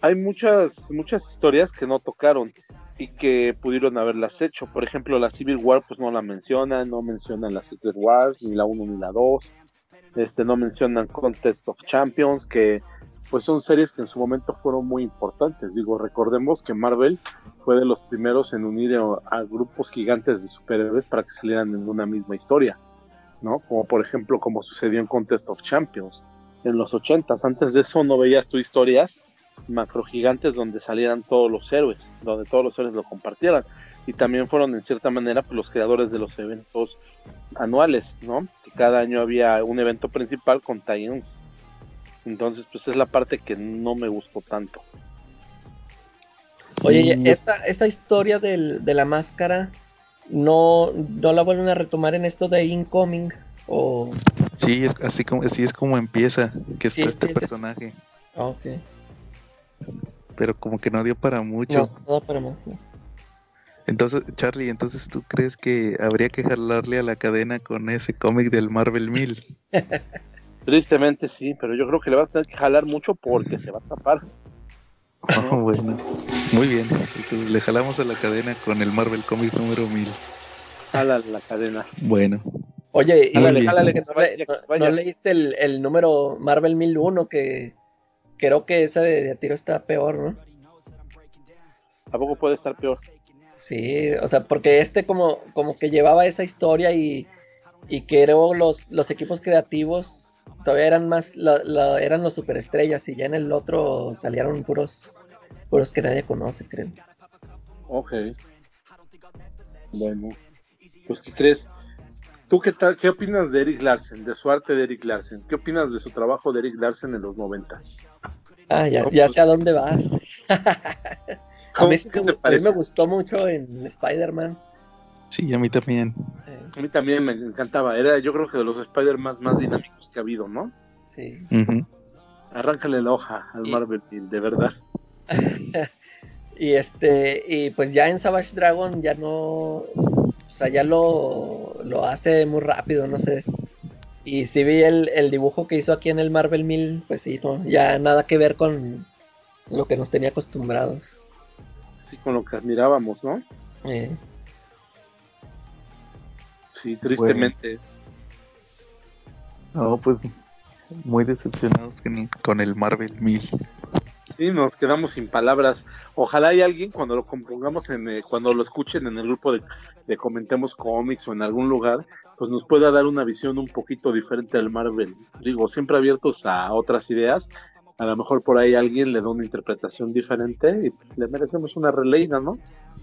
hay muchas, muchas historias que no tocaron y que pudieron haberlas hecho. Por ejemplo, la Civil War, pues no la mencionan, no mencionan la Secret Wars, ni la 1 ni la 2. Este, no mencionan Contest of Champions, que pues son series que en su momento fueron muy importantes. Digo, recordemos que Marvel fue de los primeros en unir a, grupos gigantes de superhéroes para que salieran en una misma historia. ¿no? Como por ejemplo, como sucedió en Contest of Champions en los 80s. Antes de eso no veías tú historias macro gigantes donde salieran todos los héroes, donde todos los héroes lo compartieran. Y también fueron en cierta manera pues, los creadores de los eventos anuales, ¿no? Que cada año había un evento principal con tie-ins. Entonces, pues es la parte que no me gustó tanto. Oye, Sí, esta, esta historia del- de la máscara, no, no la vuelven a retomar en esto de Incoming. O. Sí, es así como, así es como empieza, que está Sí, este sí, personaje. Ah, ok. Pero como que no dio para mucho. No, no para no. Entonces, Charlie, entonces tú crees que habría que jalarle a la cadena con ese cómic del Marvel 1000? Tristemente sí, pero yo creo que le vas a tener que jalar mucho porque se va a tapar. Oh, bueno, muy bien. Entonces le jalamos a la cadena con el Marvel Comics número 1000. Jala la cadena. Bueno, Oye, y Jálale, que jálale, no que se vaya, le- que no- se vaya. ¿no leíste el, el número Marvel 1001 que creo que esa de, de tiro está peor, ¿no? ¿A poco puede estar peor? Sí, o sea, porque este como, como que llevaba esa historia y, y que luego los, los equipos creativos todavía eran más, la- la- eran los superestrellas y ya en el otro salieron puros, puros que nadie conoce, creo. Ok. Bueno. Pues, ¿qué crees? ¿Tú qué tal? ¿Qué opinas de Eric Larsen, de su arte de Eric Larsen? ¿Qué opinas de su trabajo de Eric Larsen en los noventas? Ah, ya, ya sé a dónde vas. a, ¿Cómo- mí a mí me gustó mucho en Spider-Man. Sí, a mí también. A mí también me encantaba. Era, yo creo que de los Spider-Man más dinámicos que ha habido, ¿no? sí. Ujú. Arráncale la hoja al Y- Marvel de verdad. Y este, y pues ya en Savage Dragon ya no, o sea, ya lo, lo hace muy rápido, no sé. Y si vi el, el dibujo que hizo aquí en el Marvel 1000, pues sí, no, ya nada que ver con lo que nos tenía acostumbrados. Así con lo que admirábamos, ¿no? Eh, Sí, tristemente. No, pues muy decepcionados con, el Marvel 1000. Sí, nos quedamos sin palabras. Ojalá hay alguien cuando lo compongamos en, eh, cuando lo escuchen en el grupo de, de comentemos cómics o en algún lugar, pues nos pueda dar una visión un poquito diferente del Marvel. Digo, siempre abiertos a otras ideas. A lo mejor por ahí alguien le da una interpretación diferente y le merecemos una releída, ¿no?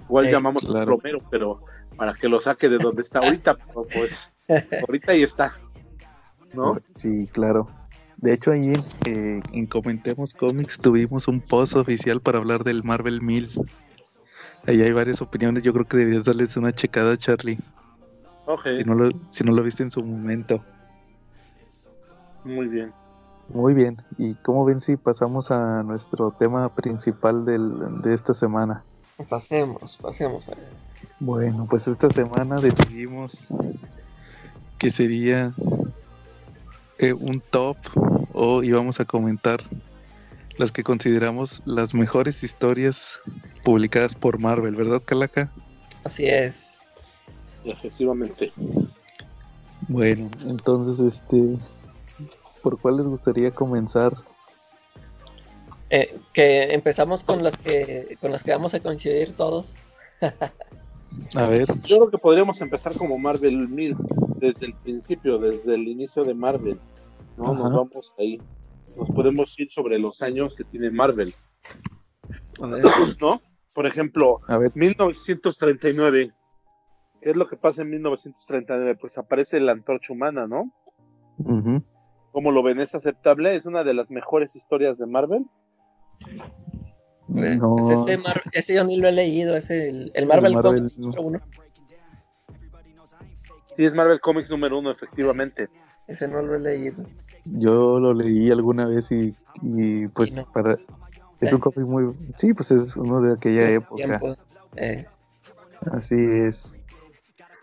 Igual Eh, llamamos claro. a Romero, pero para que lo saque de donde está ahorita, pero pues ahorita ahí está. ¿No? Sí, claro. De hecho, ahí eh, en Comentemos Comics tuvimos un post oficial para hablar del Marvel 1000. Ahí hay varias opiniones. Yo creo que deberías darles una checada, Charlie. Ok, Si no lo, si no lo viste en su momento. muy bien. Muy bien. ¿Y cómo ven si pasamos a nuestro tema principal del- de esta semana? Pasemos, pasemos. a- Bueno, pues esta semana decidimos que sería eh, un top o íbamos a comentar las que consideramos las mejores historias publicadas por Marvel, ¿verdad, Calaca? Así es. Efectivamente. Bueno, entonces, este, ¿por cuál les gustaría comenzar? Eh, que empezamos con las que con las que vamos a coincidir todos. A ver. Yo creo que podríamos empezar como Marvel 1000, desde el principio, desde el inicio de Marvel. ¿no? Nos vamos ahí. Nos podemos ir sobre los años que tiene Marvel. ¿No? Por ejemplo, A ver, 1939. ¿Qué es lo que pasa en 1939? Pues aparece la antorcha humana, ¿no? ujú. ¿Cómo lo ven? ¿Es aceptable? ¿Es una de las mejores historias de Marvel? No. pues ese, Mar- ese yo ni lo he leído, ese el, el Marvel, Marvel, Comics número uno. Sí, es Marvel Comics número uno, efectivamente. Ese no lo he leído. yo lo leí alguna vez y, y pues Y no. para... Es un cómic muy... Sí, pues es uno de aquella época. eh, Así es.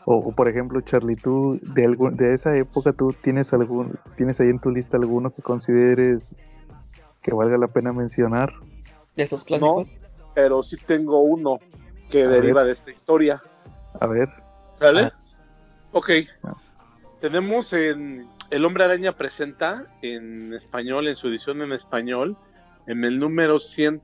O, o, por ejemplo, Charlie, tú de algún, de esa época tú tienes algún, tienes ahí en tu lista alguno que consideres que valga la pena mencionar. de esos clásicos. Pero sí tengo uno que A deriva de esta historia. A ver. ¿Sale? Ah. Ok. Ah. Tenemos en El Hombre Araña presenta en español, en su edición en español, en el número 100,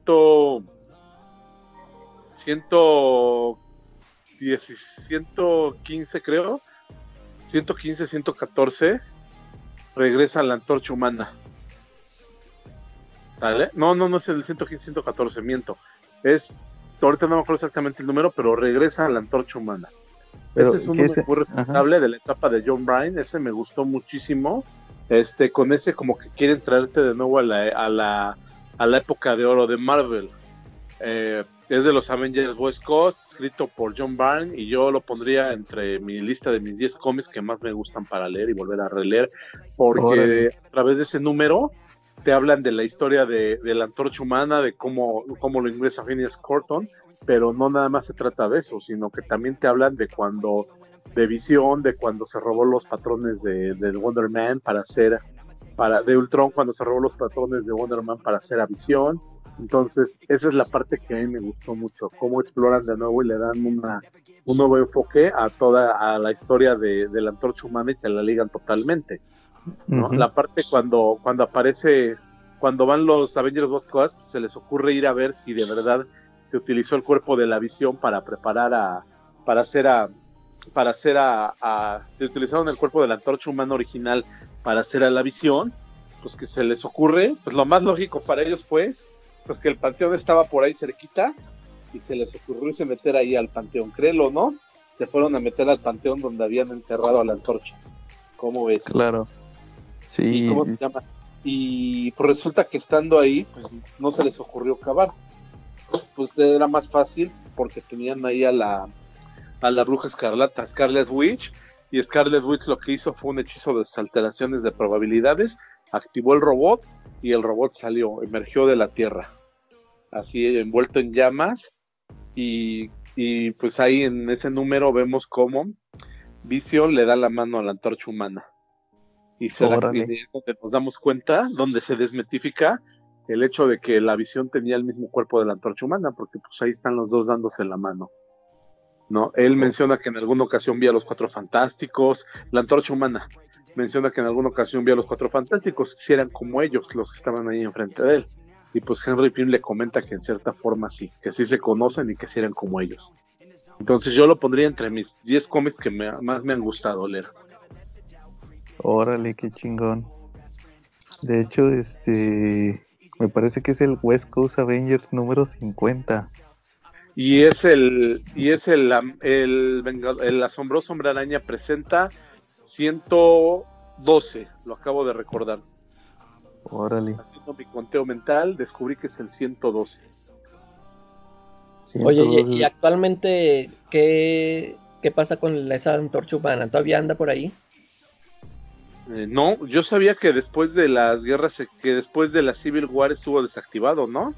110, 115 creo, 115, 114, regresa la antorcha humana. ¿Sale? No, no, no es el 115, 114, miento. Es, ahorita no me acuerdo exactamente el número, pero regresa la antorcha humana. Pero, Ese es un ¿qué número muy respetable de la etapa de John Bryan. Ese me gustó muchísimo. Este, con ese como que quieren traerte de nuevo a la, a la, a la época de oro de Marvel. Eh, es de los Avengers West Coast, escrito por John Byrne, y yo lo pondría entre mi lista de mis 10 cómics que más me gustan para leer y volver a releer, porque Órale. a través de ese número te hablan de la historia de, la antorcha humana, de cómo, lo ingresa Phineas Corton, pero no nada más se trata de eso, sino que también te hablan de cuando, de visión, de cuando se robó los patrones de, Wonder Man para hacer, para, de Ultron, cuando se robó los patrones de Wonder Man para hacer a visión. Entonces, esa es la parte que a mí me gustó mucho, cómo exploran de nuevo y le dan una, un nuevo enfoque a toda a la historia de, de la antorcha humana y te la ligan totalmente. ¿No? La parte cuando, cuando aparece, cuando van los Avengers West Coast, se les ocurre ir a ver si de verdad se utilizó el cuerpo de la visión para preparar a, para hacer a, para hacer a, a- se utilizaron el cuerpo de la antorcha humana original para hacer a la visión, pues que se les ocurre, pues lo más lógico para ellos fue, pues que el panteón estaba por ahí cerquita y se les ocurrió irse meter ahí al panteón, créelo o no, se fueron a meter al panteón donde habían enterrado a la antorcha. ¿Cómo ves? Claro. Sí. ¿Y cómo se llama? Y pues resulta que estando ahí, pues no se les ocurrió cavar. Pues era más fácil porque tenían ahí a la, a la bruja escarlata, Scarlet Witch, y Scarlet Witch lo que hizo fue un hechizo de alteraciones de probabilidades, activó el robot y el robot salió, emergió de la tierra, así envuelto en llamas, y, y pues ahí en ese número vemos cómo Vision le da la mano a la antorcha humana y, se da- Órale. y de eso te- nos damos cuenta donde se desmitifica el hecho de que la visión tenía el mismo cuerpo de la antorcha humana, porque pues ahí están los dos dándose la mano. ¿No? Él menciona que en alguna ocasión vio a los cuatro fantásticos, la antorcha humana menciona que en alguna ocasión vio a los cuatro fantásticos, si eran como ellos los que estaban ahí enfrente de él. Y pues Henry Pym le comenta que en cierta forma sí, que sí se conocen y que sí eran como ellos. Entonces yo lo pondría entre mis 10 cómics que me- más me han gustado leer. Órale, qué chingón. De hecho, este. Me parece que es el West Coast Avengers número 50. Y es el, y es el, el, el asombroso hombre araña presenta 112, lo acabo de recordar. Órale. Haciendo mi conteo mental, descubrí que es el 112. Oye, 112. y, y actualmente, ¿qué, ¿qué pasa con esa antorcha humana? ¿Todavía anda por ahí? Eh, no, yo sabía que después de las guerras, que después de la Civil War estuvo desactivado, ¿no?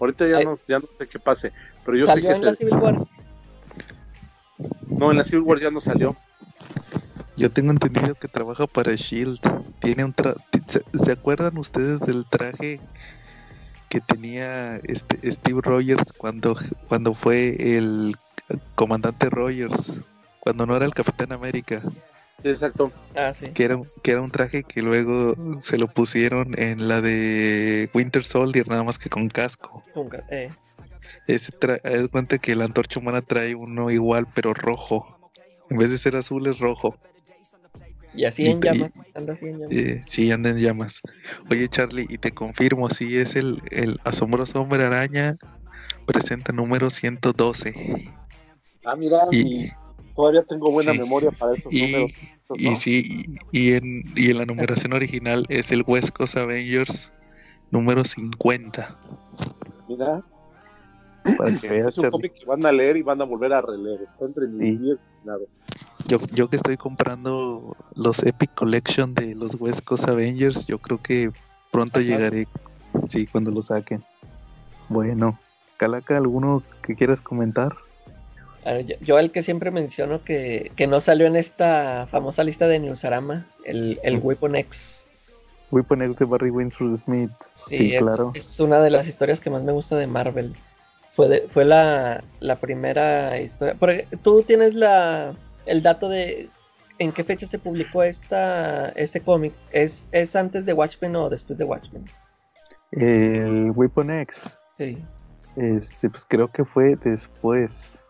Ahorita ya, Ay. no, ya no sé qué pase, pero yo sé ¿Salió que en la Civil War? no, en la Civil War ya no salió. Yo tengo entendido que trabaja para Shield. Tiene un tra ¿Se, se acuerdan ustedes del traje que tenía este Steve Rogers cuando, cuando fue el Comandante Rogers, cuando no era el Capitán América. Exacto. Ah, sí. Que era, que era un traje que luego se lo pusieron en la de Winter Soldier, nada más que con casco. Eh. Ese tra haz cuenta que la antorcha humana trae uno igual, pero rojo. En vez de ser azul, es rojo. Y así Y- en llamas. y- Anda así en llamas. Eh, sí, anda en llamas. Oye, Charlie, y te confirmo, sí, es el, el asombroso hombre araña. Presenta número 112. Ah, mira, Y- y todavía tengo buena sí. memoria para esos Y, números. y ¿no? sí, y, y en, y en la numeración original es el West Coast Avengers número 50. Mira, Para que veas, es un cómic que van a leer y van a volver a releer. Está entre mis Sí. 10 terminados. Yo, yo que estoy comprando los Epic Collection de los West Coast Avengers, yo creo que pronto Ajá. llegaré. Sí, cuando lo saquen. Bueno, Calaca, ¿alguno que quieras comentar? Yo, el que siempre menciono que, que no salió en esta famosa lista de Newsarama, el, el. Weapon X. Weapon X de Barry Windsor Smith. Sí, Sí, es, claro. es una de las historias que más me gusta de Marvel. Fue, de- fue la, la primera historia. Porque tú tienes la, el dato de en qué fecha se publicó esta, este cómic. ¿Es, ¿Es antes de Watchmen o después de Watchmen? El Weapon X, Sí, este, pues creo que fue después.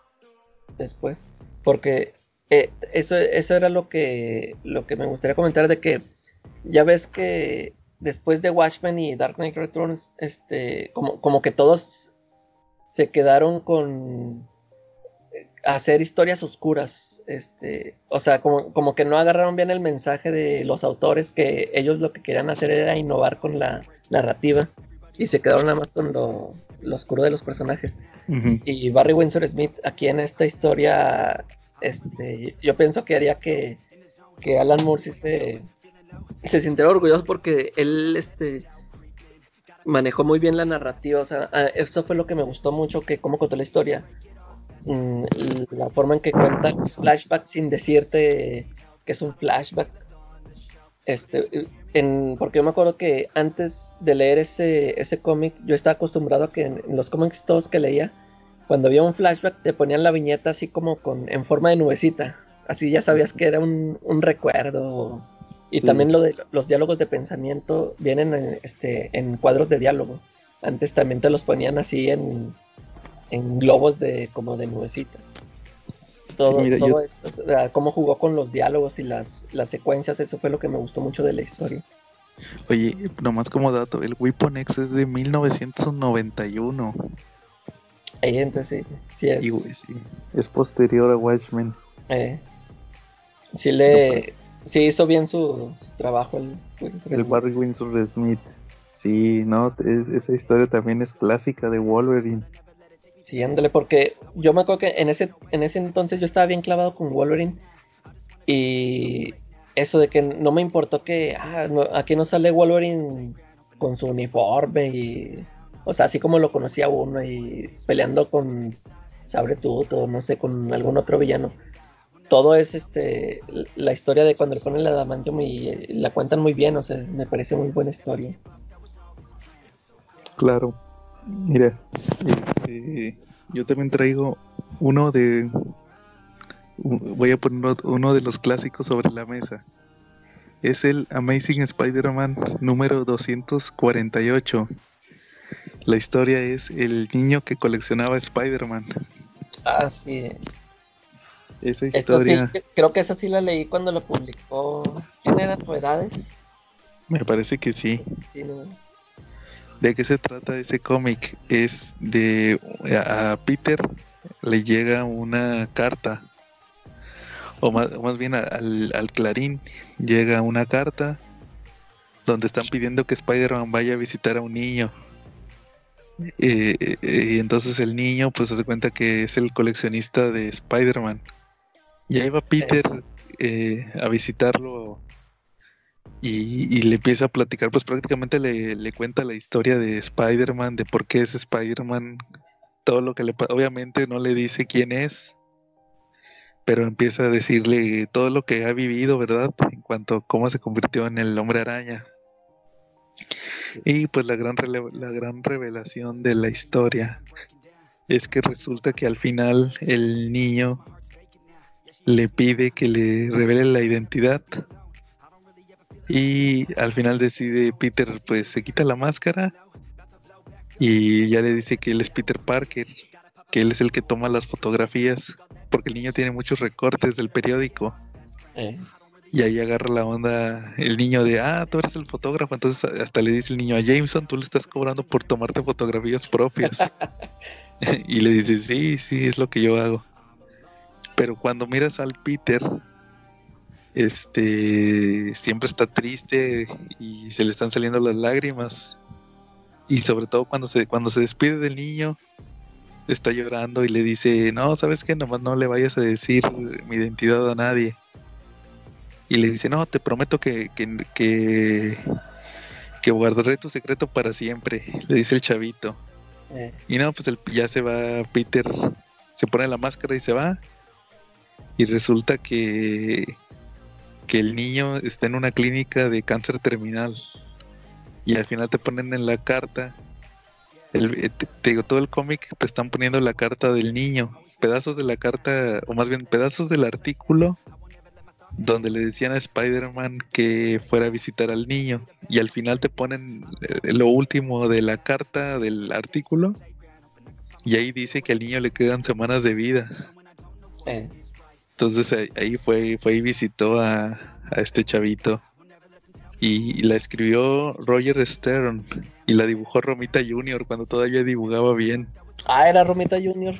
Después. Porque eh, eso, eso era lo que, lo que me gustaría comentar de que ya ves que después de Watchmen y Dark Knight Returns, este, como, como que todos se quedaron con eh, hacer historias oscuras, este, o sea, como, como que no agarraron bien el mensaje de los autores que ellos lo que querían hacer era innovar con la narrativa y se quedaron nada más con lo, lo oscuro de los personajes. Y Barry Windsor Smith aquí en esta historia, este, yo pienso que haría que, que Alan Moore sí se, se sintiera orgulloso porque él este, manejó muy bien la narrativa. O sea, eso fue lo que me gustó mucho, que cómo contó la historia. Mm, La forma en que cuenta los flashbacks sin decirte que es un flashback. Este, en, porque yo me acuerdo que antes de leer ese, ese cómic, yo estaba acostumbrado a que en, en los cómics todos que leía, cuando había un flashback te ponían la viñeta así como con en forma de nubecita. Así ya sabías que era un, un recuerdo. Y Sí. también lo de los diálogos de pensamiento vienen en, este, en cuadros de diálogo. Antes también te los ponían así en, en globos de como de nubecita. Todo, mira, todo yo- esto, o sea, cómo jugó con los diálogos y las, las secuencias, eso fue lo que me gustó mucho de la historia. Oye, nomás como dato, el Weapon X es de 1991. Ahí entonces sí, sí es. Y, güey, sí, es posterior a Watchmen. eh, sí le sí hizo bien su, su trabajo el, El Barry Windsor Smith. Sí, no, es- esa historia también es clásica de Wolverine. Sí, porque yo me acuerdo que en ese, en ese entonces yo estaba bien clavado con Wolverine. Y eso de que no me importó que ah, aquí no sale Wolverine con su uniforme y. O sea, así como lo conocía uno y peleando con Sabretooth o no sé, con algún otro villano. Todo es este la historia de cuando le ponen la adamantium y la cuentan muy bien, o sea, me parece muy buena historia. Claro. Mira, este, yo también traigo uno de. Voy a poner uno- de los clásicos sobre la mesa. Es el Amazing Spider-Man número 248. La historia es el niño que coleccionaba Spider-Man. Ah, sí. Esa sí, historia creo que esa sí la leí cuando lo publicó. ¿Quién eran novedades? me parece que sí. Sí, no. ¿De qué se trata ese cómic? Es de a a Peter le llega una carta, o más, o más bien al, al Clarín llega una carta donde están pidiendo que Spider-Man vaya a visitar a un niño. Eh, eh, y entonces el niño pues se cuenta que es el coleccionista de Spider-Man. Y ahí va Peter eh, a visitarlo y, y le empieza a platicar, pues prácticamente le, le cuenta la historia de Spider-Man, de por qué es Spider-Man, todo lo que le pasa. Obviamente no le dice quién es, pero empieza a decirle todo lo que ha vivido, ¿verdad? En cuanto a cómo se convirtió en el hombre araña. Y pues la gran, la gran revelación de la historia. es que resulta que al final el niño le pide que le revele la identidad. Y al final decide Peter, pues se quita la máscara y ya le dice que él es Peter Parker, que él es el que toma las fotografías, porque el niño tiene muchos recortes del periódico. Eh, Y ahí agarra la onda el niño de, ah, tú eres el fotógrafo. Entonces hasta le dice el niño a Jameson, tú le estás cobrando por tomarte fotografías propias. y le dice, sí, sí, es lo que yo hago. Pero cuando miras al Peter, este, siempre está triste y se le están saliendo las lágrimas. Y sobre todo cuando se, cuando se despide del niño, está llorando y le dice, no, ¿sabes qué? Nomás no le vayas a decir mi identidad a nadie. Y le dice, no, te prometo que, que, que, que guardaré tu secreto para siempre, le dice el chavito. eh, Y no, pues el, ya se va Peter, se pone la máscara y se va. Y resulta que, que el niño está en una clínica de cáncer terminal. Y al final te ponen en la carta, eh, te digo, todo el cómic te están poniendo la carta del niño, pedazos de la carta, o más bien pedazos del artículo, donde le decían a Spider-Man que fuera a visitar al niño. Y al final te ponen eh, lo último de la carta del artículo. Y ahí dice que al niño le quedan semanas de vida. eh. Entonces ahí- ahí fue, fue y visitó a, a este chavito. Y la escribió Roger Stern. Y la dibujó Romita Jr. cuando todavía dibujaba bien. Ah, era Romita Junior.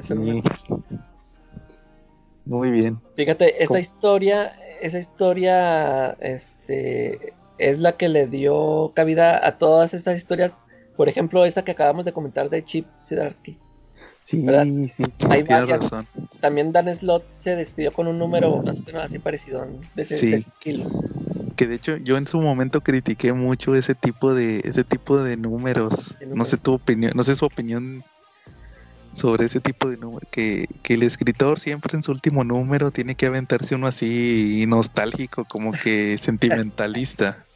Sí. Muy bien. Fíjate, esa ¿Cómo? historia, esa historia, este, es la que le dio cabida a todas estas historias. Por ejemplo, esa que acabamos de comentar de Chip Zdarsky. Sí, ¿Verdad? sí, Hay varias. razón. También Dan Slott se despidió con un número más o menos así parecido de ese Sí. de ese estilo. Que de hecho yo en su momento critiqué mucho ese tipo de ese tipo de números. ¿Qué No sé tu opinión, no sé su opinión sobre ese tipo de número. Que, que el escritor siempre en su último número tiene que aventarse uno así nostálgico, como que sentimentalista.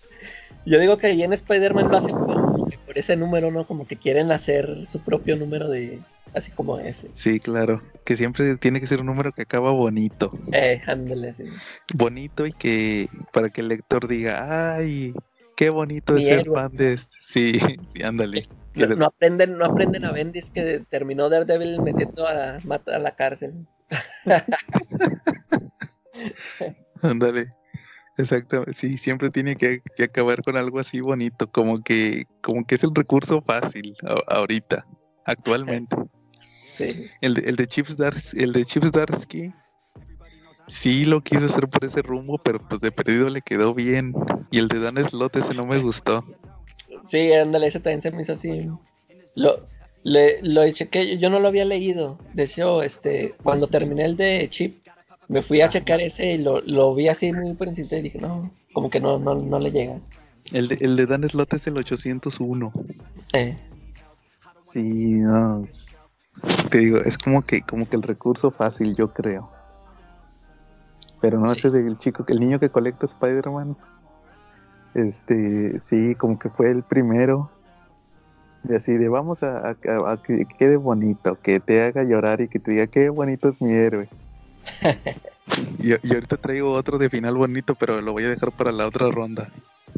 Yo digo que ahí en Spider-Man lo hacen como que por ese número, ¿no? Como que quieren hacer su propio número de. Así como ese. Sí, claro. Que siempre tiene que ser un número que acaba bonito. Eh, ándale, sí. Bonito y que para que el lector diga, ay, qué bonito Mi es ser héroe". fan de este. Sí, sí, ándale. Que No, no aprenden, no aprenden a Bendis que terminó Daredevil metiendo a a la cárcel. Ándale. Exacto, sí, siempre tiene que, que acabar con algo así bonito, como que, como que es el recurso fácil a- ahorita, actualmente. Sí. El de, el de Chips Dars, el de Chips Darsky, sí lo quiso hacer por ese rumbo, pero pues de perdido le quedó bien. Y el de Dan Slot ese no me gustó. Sí, ándale, ese también se me hizo así. Lo, le, lo chequé, yo no lo había leído. De hecho, este, cuando terminé el de Chip, me fui a checar ese y lo, lo vi así muy por encima y dije, no, como que no, no, no le llega. El de, el de Dan Slot es el 801. Eh, Sí, no. Te digo, es como que, como que el recurso fácil, yo creo. Pero no, Sí. ese del chico, el niño que colecta Spider-Man. Este, sí, como que fue el primero. De así, de vamos a, a- a- a que quede bonito, que te haga llorar y que te diga qué bonito es mi héroe. y, y ahorita traigo otro de final bonito, pero lo voy a dejar para la otra ronda.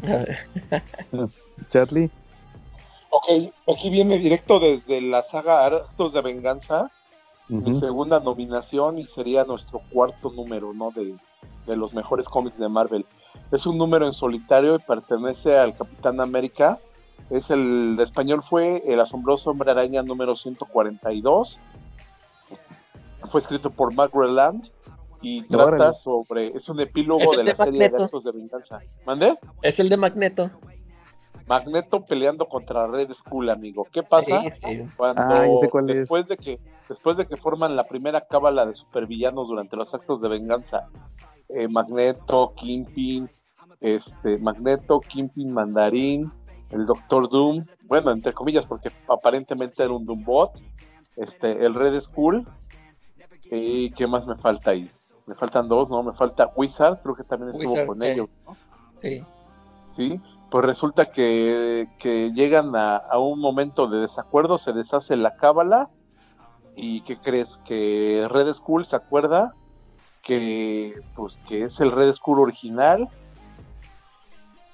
Charlie, Ok, aquí viene directo desde la saga Actos de Venganza, mi segunda nominación y sería nuestro cuarto número, ¿no? De, de los mejores cómics de Marvel. Es un número en solitario y pertenece al Capitán América. Es el de español fue El asombroso hombre araña número 142. Fue escrito por Mark Land y trata sobre es un epílogo Es de la de serie de. Actos de Venganza. ¿Mande? es el de Magneto. Magneto peleando contra Red Skull, amigo. ¿Qué pasa? Sí, sí. Cuando Ah, cuál es. después de que después de que forman la primera cábala de supervillanos durante los actos de venganza, eh, Magneto, Kingpin, este Magneto, Kingpin, Mandarín, el Doctor Doom, bueno, entre comillas porque aparentemente era un Doombot, este el Red Skull y qué más me falta ahí? Me faltan dos, ¿no? Me falta Wizard, creo que también estuvo Wizard, con eh. ellos, ¿no? Sí. ¿sí? Pues resulta que, llegan a, un momento de desacuerdo, se deshace la cábala ¿Y qué crees? Que Red Skull se acuerda que pues que es el Red Skull original.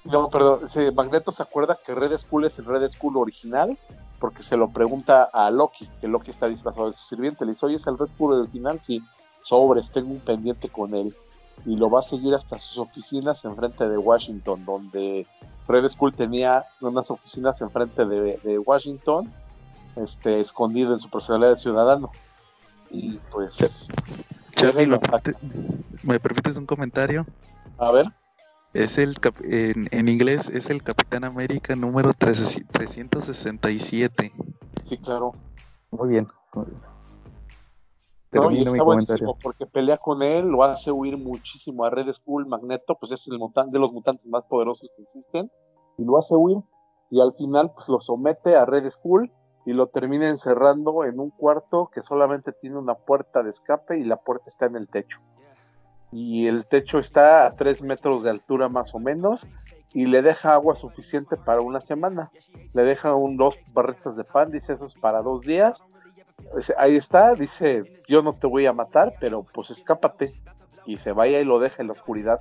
No, perdón, Magneto se acuerda que Red Skull es el Red Skull original porque se lo pregunta a Loki, que Loki está disfrazado de su sirviente. Le dice, oye, ¿es el Red Skull original? Sí, sobres, tengo un pendiente con él. Y lo va a seguir hasta sus oficinas enfrente de Washington, donde Red Skull tenía unas oficinas enfrente de, de Washington, este, escondido en su personalidad de ciudadano. Y pues Charlie, ¿me, permites un comentario? A ver. Es el en, en, inglés es el Capitán América número 367. Sí, claro. Muy bien. Termino mi comentario. Porque pelea con él, lo hace huir muchísimo a Red Skull, Magneto, pues es el de los mutantes más poderosos que existen, y lo hace huir. Y al final, pues lo somete a Red Skull y lo termina encerrando en un cuarto que solamente tiene una puerta de escape y la puerta está en el techo. Y el techo está a tres metros de altura más o menos y le deja agua suficiente para una semana. Le deja un, dos barretas de pan, dice eso es para dos días. Ahí está, dice yo no te voy a matar, pero pues escápate. Y se vaya y lo deja en la oscuridad.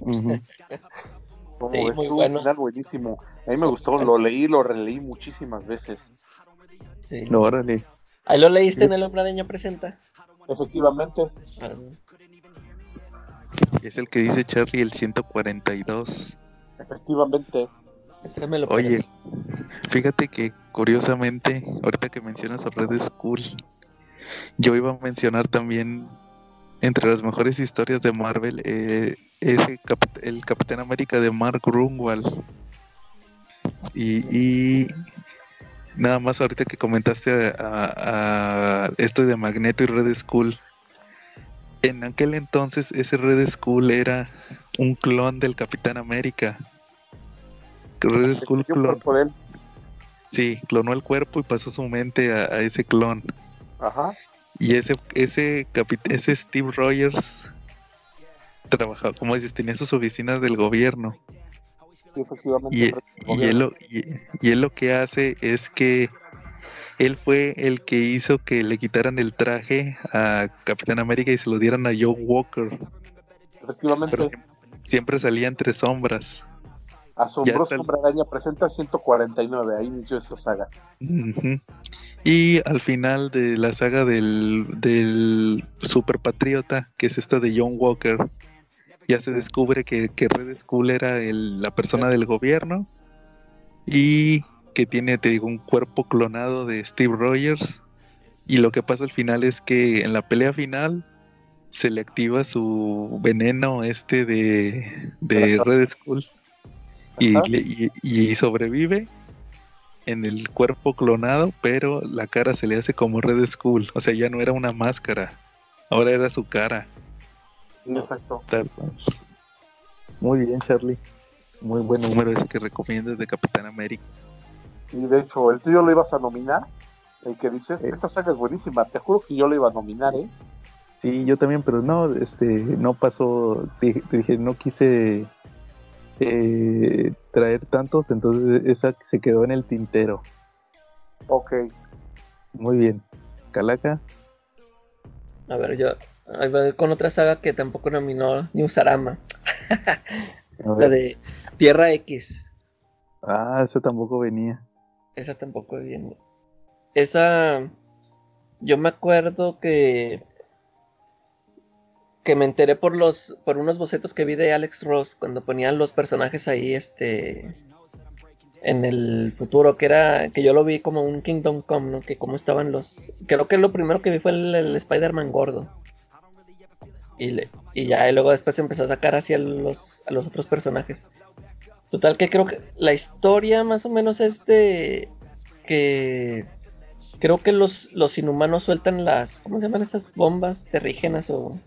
Como es un final buenísimo. A mí me gustó, lo leí, lo releí muchísimas veces. No, órale. Ahí lo leíste en El Hombre Presenta. Efectivamente. Es el que dice Charlie el 142. Efectivamente. Ese me lo Oye, fíjate que curiosamente, ahorita que mencionas a Red School, yo iba a mencionar también entre las mejores historias de Marvel eh, ese el Capitán América de Mark Grunwald. y, Nada más ahorita que comentaste a, esto de Magneto y Red Skull. En aquel entonces ese Red Skull era un clon del Capitán América. Red Skull clon. Sí, clonó el cuerpo y pasó su mente a, ese clon. Ajá. Y ese, ese, ese Steve Rogers trabajaba, como dices, tenía sus oficinas del gobierno. Y, él lo, y, él lo que hace es que él fue el que hizo que le quitaran el traje a Capitán América y se lo dieran a Joe Walker. Efectivamente. siempre, salía entre sombras. Asombroso Hombre Araña presenta 149, ahí inició esa saga. Y al final de la saga del, del Super Patriota, que es esta de John Walker, ya se descubre que, Red Skull era la persona del gobierno y que tiene, te digo, un cuerpo clonado de Steve Rogers. Y lo que pasa al final es que en la pelea final se le activa su veneno este de, Red Skull y, y, sobrevive en el cuerpo clonado, pero la cara se le hace como Red Skull. O sea, ya no era una máscara, ahora era su cara. Muy bien, Charlie. Muy buen número ese que recomiendas de Capitán América. Sí, de hecho, el tuyo lo ibas a nominar. El que dices, esta saga es buenísima. Te juro que yo lo iba a nominar, ¿eh? Sí, yo también, pero no, este, no pasó. Te, dije, no quise eh, traer tantos, entonces esa se quedó en el tintero. Ok. Muy bien. Calaca. A ver, yo con otra saga que tampoco nominó ni Usarama. la de Tierra X. Ah, esa tampoco venía. Esa tampoco venía. Esa. Yo me acuerdo que. Que me enteré por los. por unos bocetos que vi de Alex Ross cuando ponían los personajes ahí, este. En el futuro, que era. que yo lo vi como un Kingdom Come, ¿no? Que como estaban los. Creo que lo primero que vi fue el Spider-Man gordo. Y, ya, y luego después empezó a sacar hacia los, a los otros personajes. Total que creo que la historia más o menos es de que creo que los, los inhumanos sueltan las, ¿cómo se llaman esas bombas terrígenas o?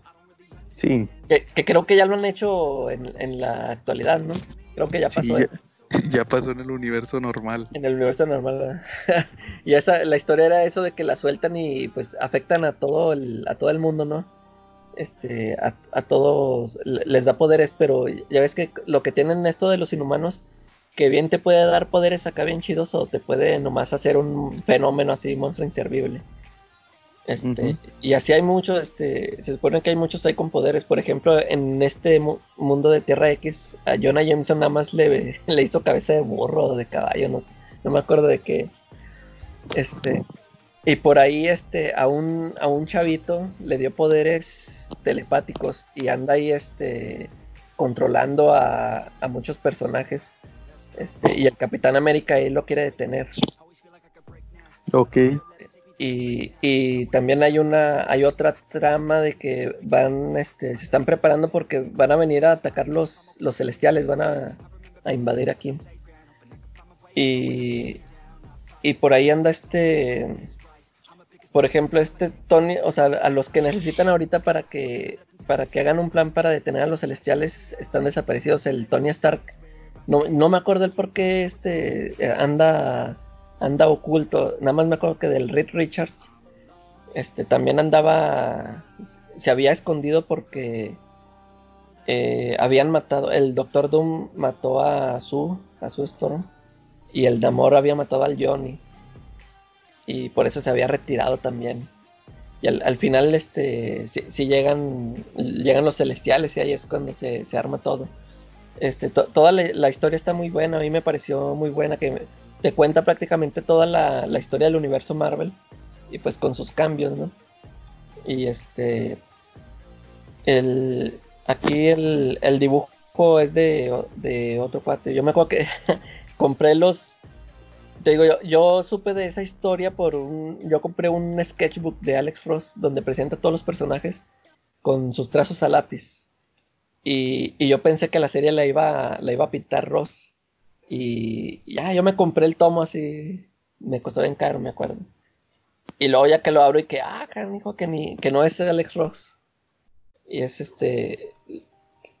Sí. Que, creo que ya lo han hecho en, la actualidad, ¿no? Creo que ya pasó. ya, pasó en el universo normal. En el universo normal. y esa, la historia era eso de que la sueltan y pues afectan a todo el, a todo el mundo, ¿no? este, a, todos les da poderes, pero ya ves que lo que tienen esto de los inhumanos, que bien te puede dar poderes acá bien chidos o te puede nomás hacer un fenómeno así, monstruo inservible. Este, Y así hay muchos, este, se supone que hay muchos ahí con poderes. Por ejemplo, en este mundo de Tierra X, a Jonah Jameson nada más le, le hizo cabeza de burro o de caballo, no, no me acuerdo de qué es. Este, y por ahí este, a, un, a un chavito le dio poderes telepáticos y anda ahí este, controlando a, a muchos personajes. Este, y el Capitán América ahí lo quiere detener. Ok. Y, también hay una, hay otra trama de que van, este, se están preparando porque van a venir a atacar los, los celestiales, van a, a invadir aquí. Y, y por ahí anda este, por ejemplo, este Tony, o sea, a los que necesitan ahorita para que, para que hagan un plan para detener a los celestiales, están desaparecidos. El Tony Stark, no, no me acuerdo el por qué este anda anda oculto. Nada más me acuerdo que del Reed Richards, este, también andaba, se había escondido porque eh, habían matado, el Doctor Doom mató a su, a su Storm, y el Namor había matado al Johnny, y por eso se había retirado también. Y al, final, este, si, llegan, llegan los celestiales y ahí es cuando se, arma todo. Este, toda la, la, historia está muy buena, a mí me pareció muy buena que te cuenta prácticamente toda la, historia del universo Marvel y pues con sus cambios, ¿no? Y este, el, aquí el, dibujo es de, otro cuate. Yo me acuerdo que compré los, te digo, yo, yo supe de esa historia por un, yo compré un sketchbook de Alex Frost donde presenta todos los personajes con sus trazos a lápiz. Y, y yo pensé que la serie la iba, la iba a pintar Ross y ya, yo me compré el tomo así, me costó bien caro, me acuerdo. Y luego ya que lo abro y que, ah, dijo que, ni, que no es Alex Ross. Y es este,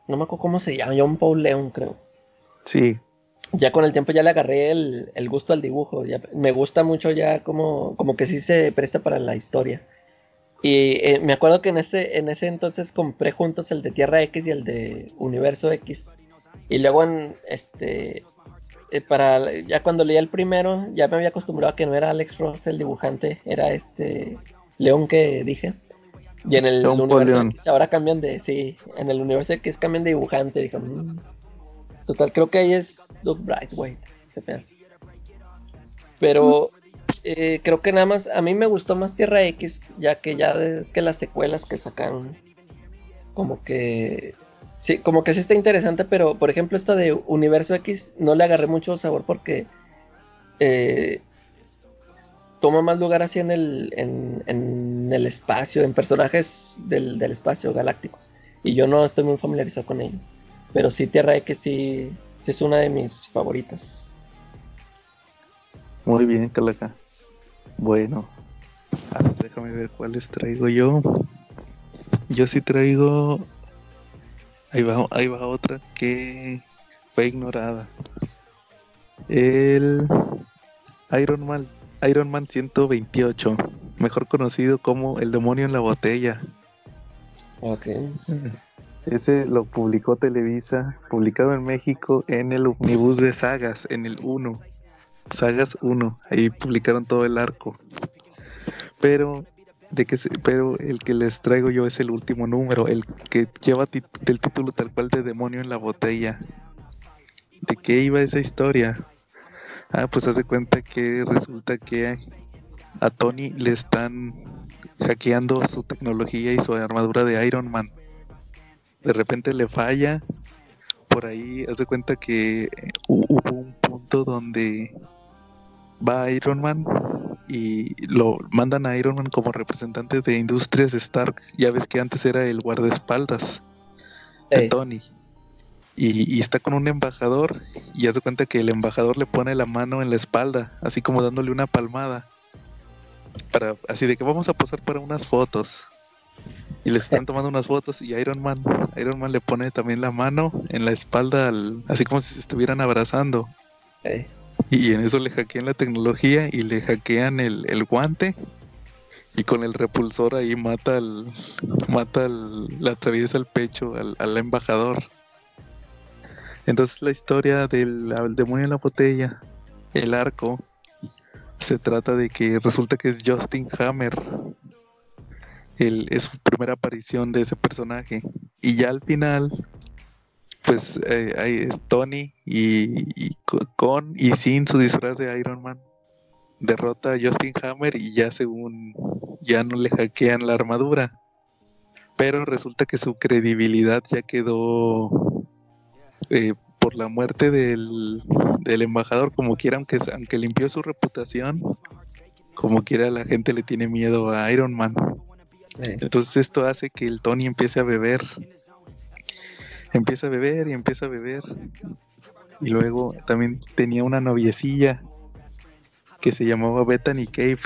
no me acuerdo cómo se llama, John Paul Leon creo. Sí. Ya con el tiempo ya le agarré el, gusto al dibujo. Ya, me gusta mucho ya como, como que sí se presta para la historia. Y eh, me acuerdo que en ese, en ese entonces compré juntos el de Tierra X y el de Universo X. Y luego en este eh, para ya cuando leía el primero, ya me había acostumbrado a que no era Alex Ross el dibujante, era este León que dije. Y en el universo X ahora cambian de, sí, en el universo X cambian de dibujante, dije, mm". total, creo que ahí es Doug Brightway, se hace. Pero eh, creo que nada más, a mí me gustó más Tierra X, ya que ya de, que las secuelas que sacaron, como que Sí, como que sí está interesante, pero por ejemplo, esta de Universo X no le agarré mucho sabor porque eh, toma más lugar así en el, en, el espacio, en personajes del, espacio galácticos. Y yo no estoy muy familiarizado con ellos. Pero sí, Tierra X sí, sí es una de mis favoritas. Muy bien, Calaca. Bueno, déjame ver cuáles traigo yo. Yo sí traigo Ahí va, ahí va otra que fue ignorada. El Iron Man, Iron Man 128, mejor conocido como El demonio en la botella. Ok. Ese lo publicó Televisa, publicado en México en el Omnibus de Sagas, en el 1. Sagas 1, ahí publicaron todo el arco. Pero de que pero el que les traigo yo es el último número, el que lleva el título tal cual de Demonio en la botella. ¿De qué iba esa historia? Ah, pues hace cuenta que resulta que a Tony le están hackeando su tecnología y su armadura de Iron Man. De repente le falla. Por ahí hace cuenta que hubo un punto donde va Iron Man y lo mandan a Iron Man como representante de Industrias Stark. Ya ves que antes era el guardaespaldas de Tony. Y, está con un embajador y hace cuenta que el embajador le pone la mano en la espalda, así como dándole una palmada. Para, así de que vamos a pasar para unas fotos. Y les están tomando unas fotos y Iron Man, Iron Man le pone también la mano en la espalda, así como si se estuvieran abrazando. Y en eso le hackean la tecnología y le hackean el, guante. Y con el repulsor ahí mata al. mata al. le atraviesa el pecho al, embajador. Entonces la historia del demonio en la botella, el arco, se trata de que resulta que es Justin Hammer, el, es su primera aparición de ese personaje. Y ya al final, pues eh, ahí es Tony y, con y sin su disfraz de Iron Man derrota a Justin Hammer y ya según ya no le hackean la armadura. Pero resulta que su credibilidad ya quedó eh, por la muerte del, del, embajador, como quiera, aunque, aunque limpió su reputación, como quiera la gente le tiene miedo a Iron Man. Entonces esto hace que el Tony empiece a beber. Empieza a beber y empieza a beber. Y luego también tenía una noviecilla que se llamaba Bethany Cave.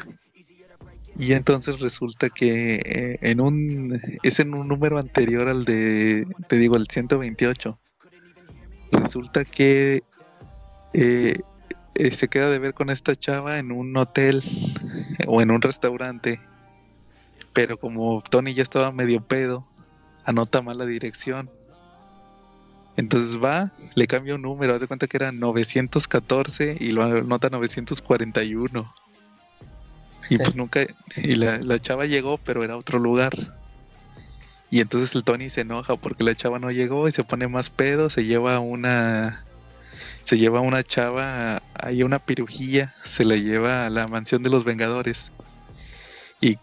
Y entonces resulta que eh, en un es en un número anterior al de te digo el 128. Resulta que eh, eh, se queda de ver con esta chava en un hotel o en un restaurante pero como Tony ya estaba medio pedo, anota mal la dirección. Entonces va, le cambia un número, hace cuenta que era 914 y lo anota 941. Y pues nunca, y la, la, chava llegó, pero era otro lugar. Y entonces el Tony se enoja porque la chava no llegó y se pone más pedo, se lleva una, se lleva una chava, ahí una pirujilla, se la lleva a la mansión de los Vengadores y,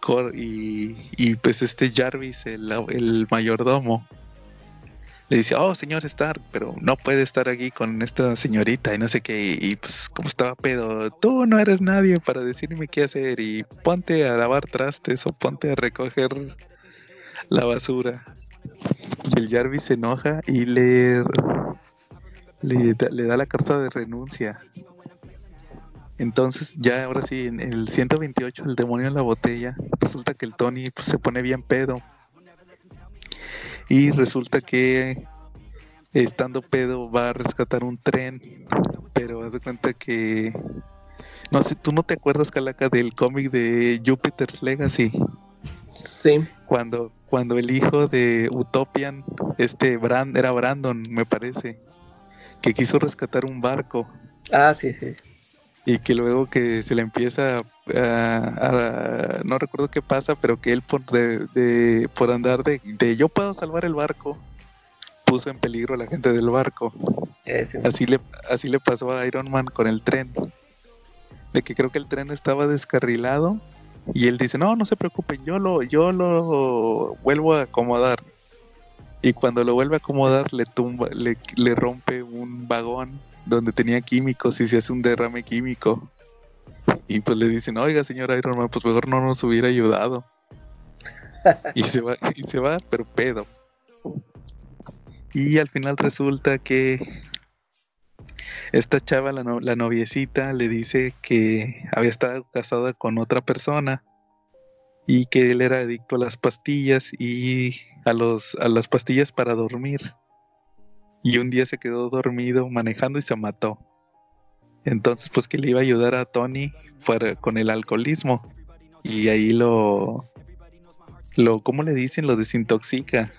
y, pues este Jarvis, el, mayordomo, le dice, oh señor Stark, pero no puede estar aquí con esta señorita y no sé qué, y, pues como estaba pedo, tú no eres nadie para decirme qué hacer y ponte a lavar trastes o ponte a recoger la basura. Y el Jarvis se enoja y le, le, da la carta de renuncia entonces, ya ahora sí, en el 128, el demonio en la botella, resulta que el Tony pues, se pone bien pedo. Y resulta que estando pedo va a rescatar un tren, pero haz de cuenta que no sé, tú no te acuerdas Calaca del cómic de Jupiter's Legacy. Sí. Cuando cuando el hijo de Utopian, este Brand era Brandon, me parece, que quiso rescatar un barco. Ah, sí, sí y que luego que se le empieza a, no recuerdo qué pasa, pero que él por, de, por andar de, yo puedo salvar el barco, puso en peligro a la gente del barco. Así le, así le pasó a Iron Man con el tren, de que creo que el tren estaba descarrilado y él dice, no, no se preocupen, yo lo, yo lo vuelvo a acomodar. Y cuando lo vuelve a acomodar, le tumba, le, le rompe un vagón donde tenía químicos y se hace un derrame químico. Y pues le dicen, oiga, señor Iron Man, pues mejor no nos hubiera ayudado. y se va, y se va, pero pedo. Y al final resulta que esta chava, la, la noviecita, le dice que había estado casada con otra persona y que él era adicto a las pastillas y a, los, a las pastillas para dormir y un día se quedó dormido manejando y se mató. Entonces, pues que le iba a ayudar a Tony con el alcoholismo y ahí lo, lo, ¿cómo le dicen? Lo desintoxica.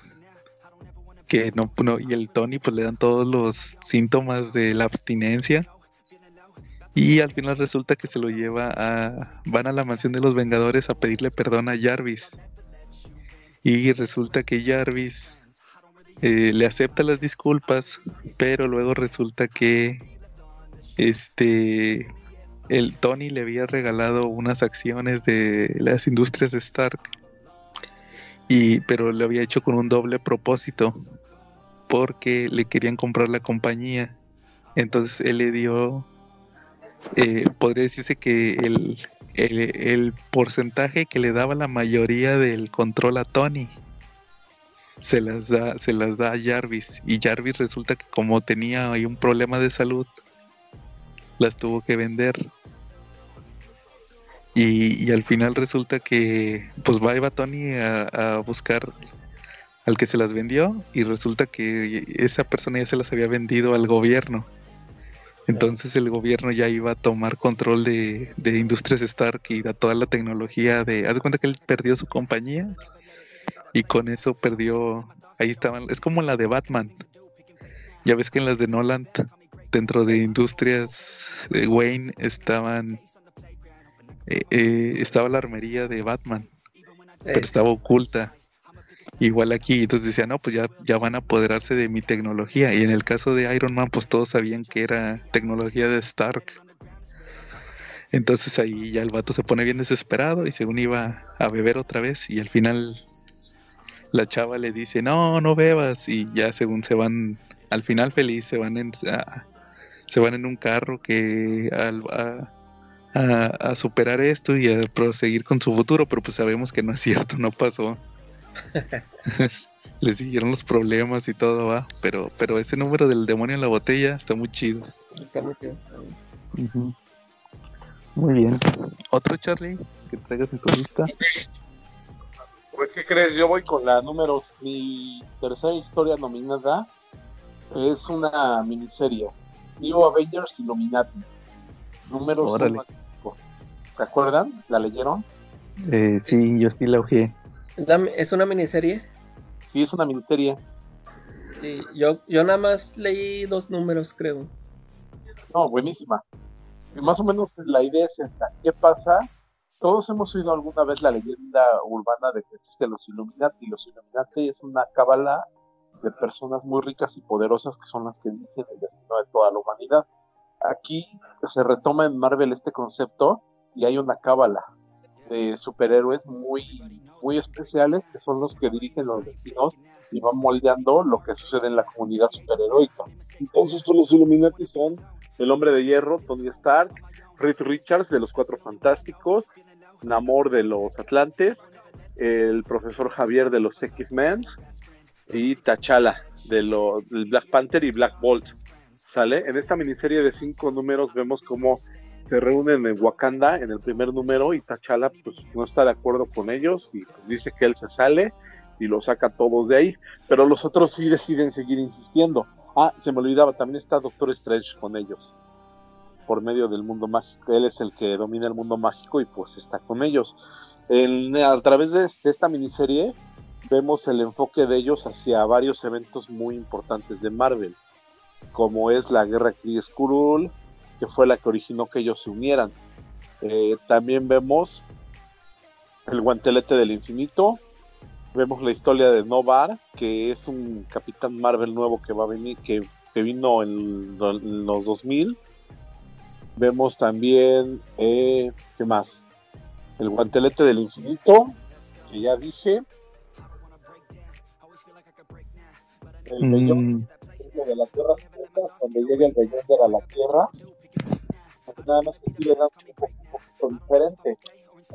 Que no, no, y el Tony pues le dan todos los síntomas de la abstinencia. Y al final resulta que se lo lleva a. Van a la mansión de los Vengadores a pedirle perdón a Jarvis. Y resulta que Jarvis eh, le acepta las disculpas, pero luego resulta que este el Tony le había regalado unas acciones de las industrias Stark y pero lo había hecho con un doble propósito porque le querían comprar la compañía. Entonces él le dio eh, podría decirse que el, el porcentaje que le daba la mayoría del control a Tony se las da, se las da a Jarvis. Y Jarvis resulta que como tenía ahí un problema de salud, las tuvo que vender. Y, al final resulta que pues va Eva Tony a, buscar al que se las vendió y resulta que esa persona ya se las había vendido al gobierno. Entonces el gobierno ya iba a tomar control de, de Industrias Stark y da toda la tecnología de... Haz de cuenta que él perdió su compañía y con eso perdió. Ahí estaban. Es como la de Batman. Ya ves que en las de Nolan, dentro de Industrias de Wayne, estaban. Eh, eh, estaba la armería de Batman. pero estaba oculta. Igual aquí, entonces decía, no, pues ya, ya van a apoderarse de mi tecnología. Y en el caso de Iron Man, pues todos sabían que era tecnología de Stark. Entonces ahí ya el vato se pone bien desesperado y según iba a beber otra vez y al final la chava le dice, no, no bebas y ya según se van, al final feliz, se van en, se van en un carro que a, a, superar esto y a proseguir con su futuro, pero pues sabemos que no es cierto, no pasó. Le siguieron los problemas y todo va, pero, pero ese número del demonio en la botella está muy chido. Está muy chido. Muy bien. ¿Otro Charlie que traigas en tu lista? Pues, ¿qué crees? Yo voy con la número. Mi tercera historia nominada es una miniserie. New Avengers Illuminati. Número 5. ¿Se acuerdan? ¿La leyeron? Eh, sí, yo sí la ojeé. ¿Es una miniserie? Sí, es una miniserie. Sí, yo, yo nada más leí dos números, creo. No, buenísima. Y más o menos la idea es esta. ¿Qué pasa todos hemos oído alguna vez la leyenda urbana de que existen los Illuminati. Los Illuminati es una cábala de personas muy ricas y poderosas que son las que dirigen el destino de toda la humanidad. Aquí se retoma en Marvel este concepto y hay una cábala de superhéroes muy, muy especiales que son los que dirigen los destinos y van moldeando lo que sucede en la comunidad superheroica. Entonces, pues, los Illuminati son el hombre de hierro, Tony Stark, Reed Richards de los Cuatro Fantásticos, Namor de los Atlantes, el profesor Javier de los X-Men y T'Challa de los Black Panther y Black Bolt. ¿Sale? En esta miniserie de cinco números vemos cómo se reúnen en Wakanda en el primer número y T'Challa pues no está de acuerdo con ellos y pues, dice que él se sale y lo saca todos de ahí, pero los otros sí deciden seguir insistiendo. Ah, se me olvidaba, también está Doctor Strange con ellos por medio del mundo mágico. Él es el que domina el mundo mágico y pues está con ellos. a través de, esta miniserie vemos el enfoque de ellos hacia varios eventos muy importantes de Marvel, como es la guerra Kree Skrull, que fue la que originó que ellos se unieran. Eh, también vemos el guantelete del infinito, vemos la historia de Novar, que es un capitán Marvel nuevo que va a venir, que, vino en, en los 2000 Vemos también, eh, ¿qué más? El guantelete del infinito, que ya dije. El mm. de las guerras secretas, cuando llega el Beyonder a la Tierra. Nada más que aquí le dan un, poquito diferente.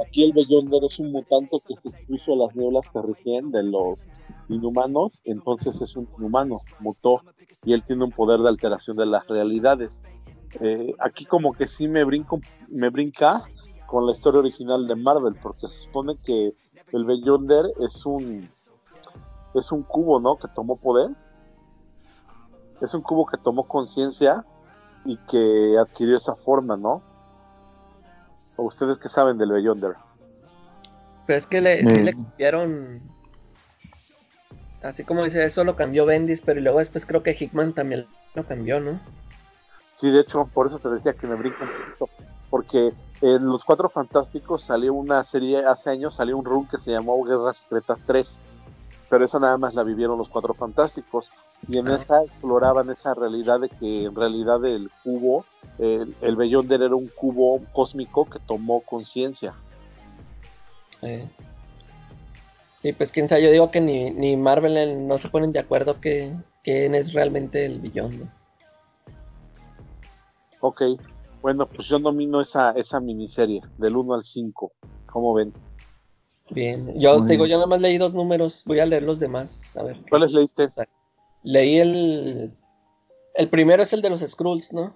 Aquí el Beyonder es un mutante que se expuso a las nieblas que rigen de los inhumanos, entonces es un inhumano, mutó, y él tiene un poder de alteración de las realidades. Eh, aquí como que sí me brinco, me brinca con la historia original de Marvel, porque se supone que el Beyonder es un es un cubo, ¿no? Que tomó poder. Es un cubo que tomó conciencia y que adquirió esa forma, ¿no? ¿O ustedes qué saben del Beyonder? Pero es que le, le cambiaron. Así como dice, eso lo cambió Bendis, pero luego después creo que Hickman también lo cambió, ¿no? Sí, de hecho, por eso te decía que me brinco un poquito. Porque en Los Cuatro Fantásticos salió una serie, hace años salió un run que se llamó Guerras Secretas 3. Pero esa nada más la vivieron los Cuatro Fantásticos. Y en esa exploraban esa realidad de que en realidad el cubo, el, el Beyonder era un cubo cósmico que tomó conciencia. Sí, pues quién sabe, yo digo que ni, ni Marvel no se ponen de acuerdo que quién es realmente el Beyonder. Ok, bueno, pues yo domino esa, esa miniserie, del 1 al 5. ¿Cómo ven? Bien, yo te digo, yo nada más leí dos números, voy a leer los demás. A ver. ¿Cuáles leíste? Leí el. El primero es el de los Skrulls, ¿no?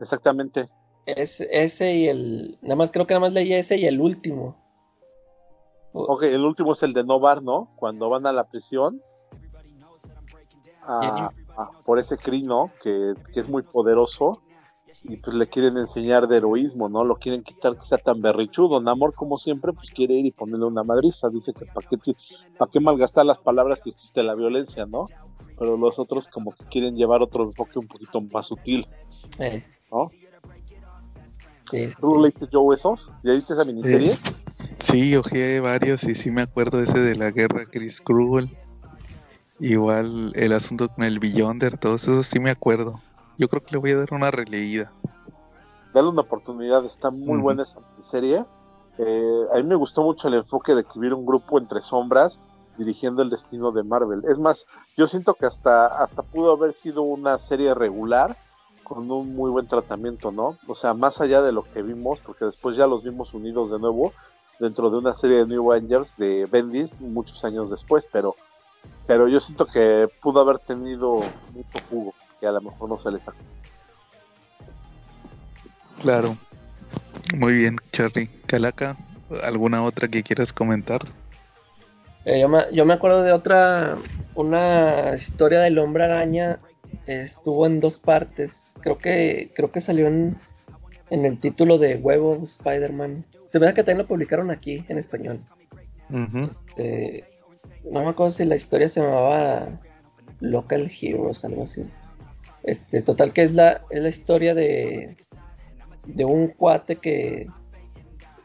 Exactamente. Es, ese y el. Nada más creo que nada más leí ese y el último. Ok, el último es el de Novar, ¿no? Cuando van a la prisión. por ese crino que, que es muy poderoso y pues le quieren enseñar de heroísmo, ¿no? Lo quieren quitar que sea tan berrichudo. Namor, como siempre, pues quiere ir y ponerle una madriza. Dice que para qué, pa qué malgastar las palabras si existe la violencia, ¿no? Pero los otros como que quieren llevar otro enfoque un poquito más sutil, ¿no? Sí, ¿Tú leíste Joe esos? ¿Ya viste esa miniserie? Sí, ojé varios y sí me acuerdo ese de la guerra Chris Krull. Igual el asunto con el Beyonder, todos esos sí me acuerdo. Yo creo que le voy a dar una releída. Dale una oportunidad, está muy buena esa serie. Eh, a mí me gustó mucho el enfoque de que hubiera un grupo entre sombras dirigiendo el destino de Marvel. Es más, yo siento que hasta, hasta pudo haber sido una serie regular con un muy buen tratamiento, ¿no? O sea, más allá de lo que vimos, porque después ya los vimos unidos de nuevo dentro de una serie de New Avengers de Bendis muchos años después, pero, pero yo siento que pudo haber tenido mucho jugo, que a lo mejor no se le sacó. Claro. Muy bien, Charlie. Calaca, ¿alguna otra que quieras comentar? Eh, yo, me, yo me acuerdo de otra, una historia del hombre araña, estuvo en dos partes, creo que, creo que salió en, en el título de Huevo Spider-Man. Se ve que también lo publicaron aquí en español. Este, no me acuerdo si la historia se llamaba Local Heroes, algo así. Este, total que es la, es la historia de, de un cuate que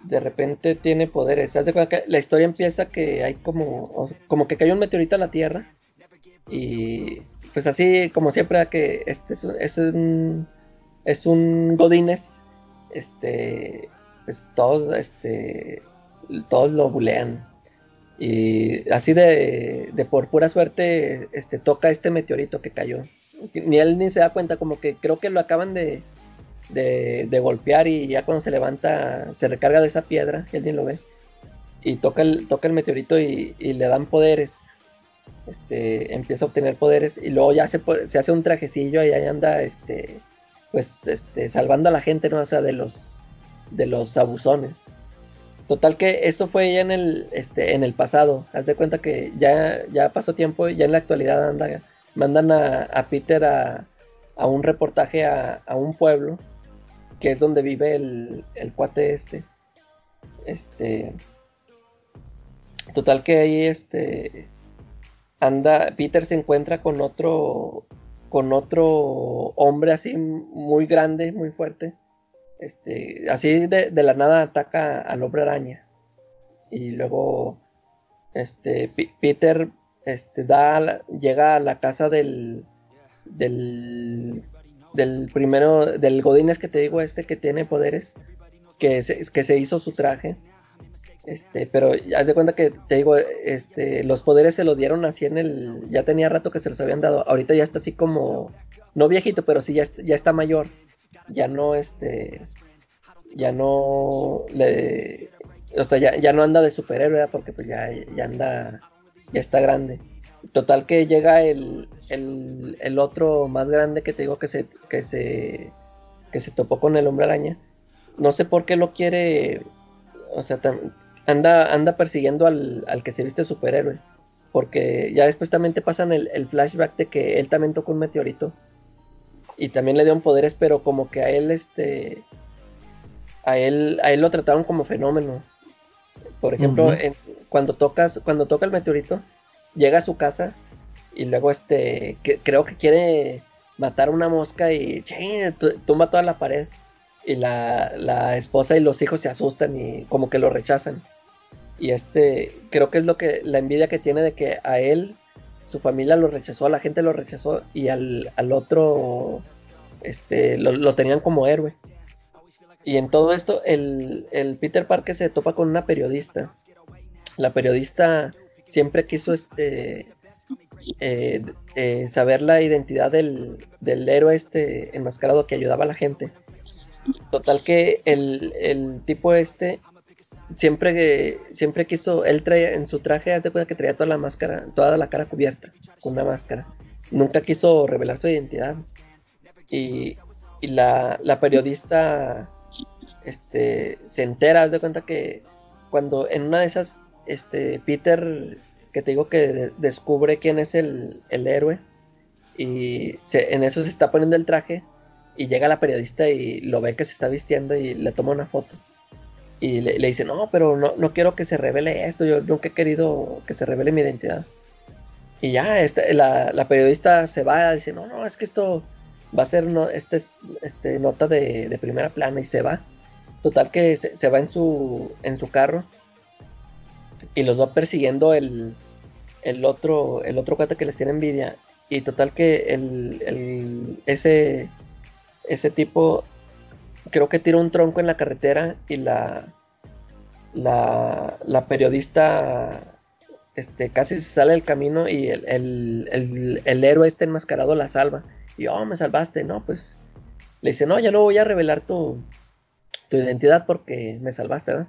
de repente tiene poderes. Que la historia empieza que hay como, como que cayó un meteorito a la Tierra. Y pues así como siempre que este es, es un es un Godines. Este pues todos este todos lo bulean. Y así de, de por pura suerte este toca este meteorito que cayó. Ni él ni se da cuenta, como que creo que lo acaban de, de, golpear y ya cuando se levanta se recarga de esa piedra, y alguien lo ve, y toca el, toca el meteorito y, le dan poderes. Este, empieza a obtener poderes y luego ya se, se hace un trajecillo y ahí anda este, pues, este, salvando a la gente, ¿no? O sea, de los, de los abusones. Total que eso fue ya en el, este, en el pasado. Haz de cuenta que ya, ya pasó tiempo y ya en la actualidad anda, mandan a, Peter a, a, un reportaje a, a, un pueblo que es donde vive el, el cuate este. Este. Total que ahí este. Anda. Peter se encuentra con otro. Con otro hombre así muy grande, muy fuerte. Este. Así de, de la nada ataca al hombre araña. Y luego. Este. Peter. Este. Da. Llega a la casa del. Del del primero, del Godínez que te digo, este que tiene poderes, que se, que se hizo su traje. Este, pero haz de cuenta que te digo, este, los poderes se lo dieron así en el. Ya tenía rato que se los habían dado. Ahorita ya está así como. No viejito, pero sí ya, ya está mayor. Ya no, este. Ya no. Le, o sea, ya, ya no anda de superhéroe, porque pues ya, ya anda. Ya está grande. Total que llega el, el, otro más grande que te digo que se, que se, que se topó con el hombre araña. No sé por qué lo quiere, o sea, anda, anda persiguiendo al, que se viste superhéroe. Porque ya después también te pasan el, el, flashback de que él también tocó un meteorito. Y también le dieron poderes, pero como que a él, este. A él, a él lo trataron como fenómeno. Por ejemplo, cuando tocas, cuando toca el meteorito, llega a su casa y luego este, creo que quiere matar una mosca y tumba toda la pared. Y la, esposa y los hijos se asustan y como que lo rechazan. Y este, creo que es lo que, la envidia que tiene de que a él, su familia lo rechazó, la gente lo rechazó y al, otro, este, lo, tenían como héroe. Y en todo esto, el, el Peter Parker se topa con una periodista. La periodista siempre quiso este eh, eh, saber la identidad del, héroe este enmascarado que ayudaba a la gente. Total que el, tipo este siempre, siempre quiso, él traía en su traje, hace cuenta que traía toda la máscara, toda la cara cubierta con una máscara. Nunca quiso revelar su identidad. Y, la, periodista este, se entera, haz de cuenta que cuando en una de esas este, Peter, que te digo que descubre quién es el, héroe, y en eso se está poniendo el traje, y llega la periodista y lo ve que se está vistiendo y le toma una foto. Y le, dice, no, pero no, no, quiero que se revele esto, yo nunca he querido que se revele mi identidad. Y ya, este, la, periodista se va, dice, no, no, es que esto va a ser no, este es, este, nota de, primera plana y se va. Total que se, se, va en su, en su carro y los va persiguiendo el, el otro, el otro cuate que les tiene envidia. Y total que el, el, ese, ese tipo creo que tira un tronco en la carretera y la, la, la periodista este, casi se sale del camino y el, el, el, héroe este enmascarado la salva. Y, oh, me salvaste, ¿no? Pues le dice, no, ya no voy a revelar tu, tu identidad porque me salvaste, ¿verdad?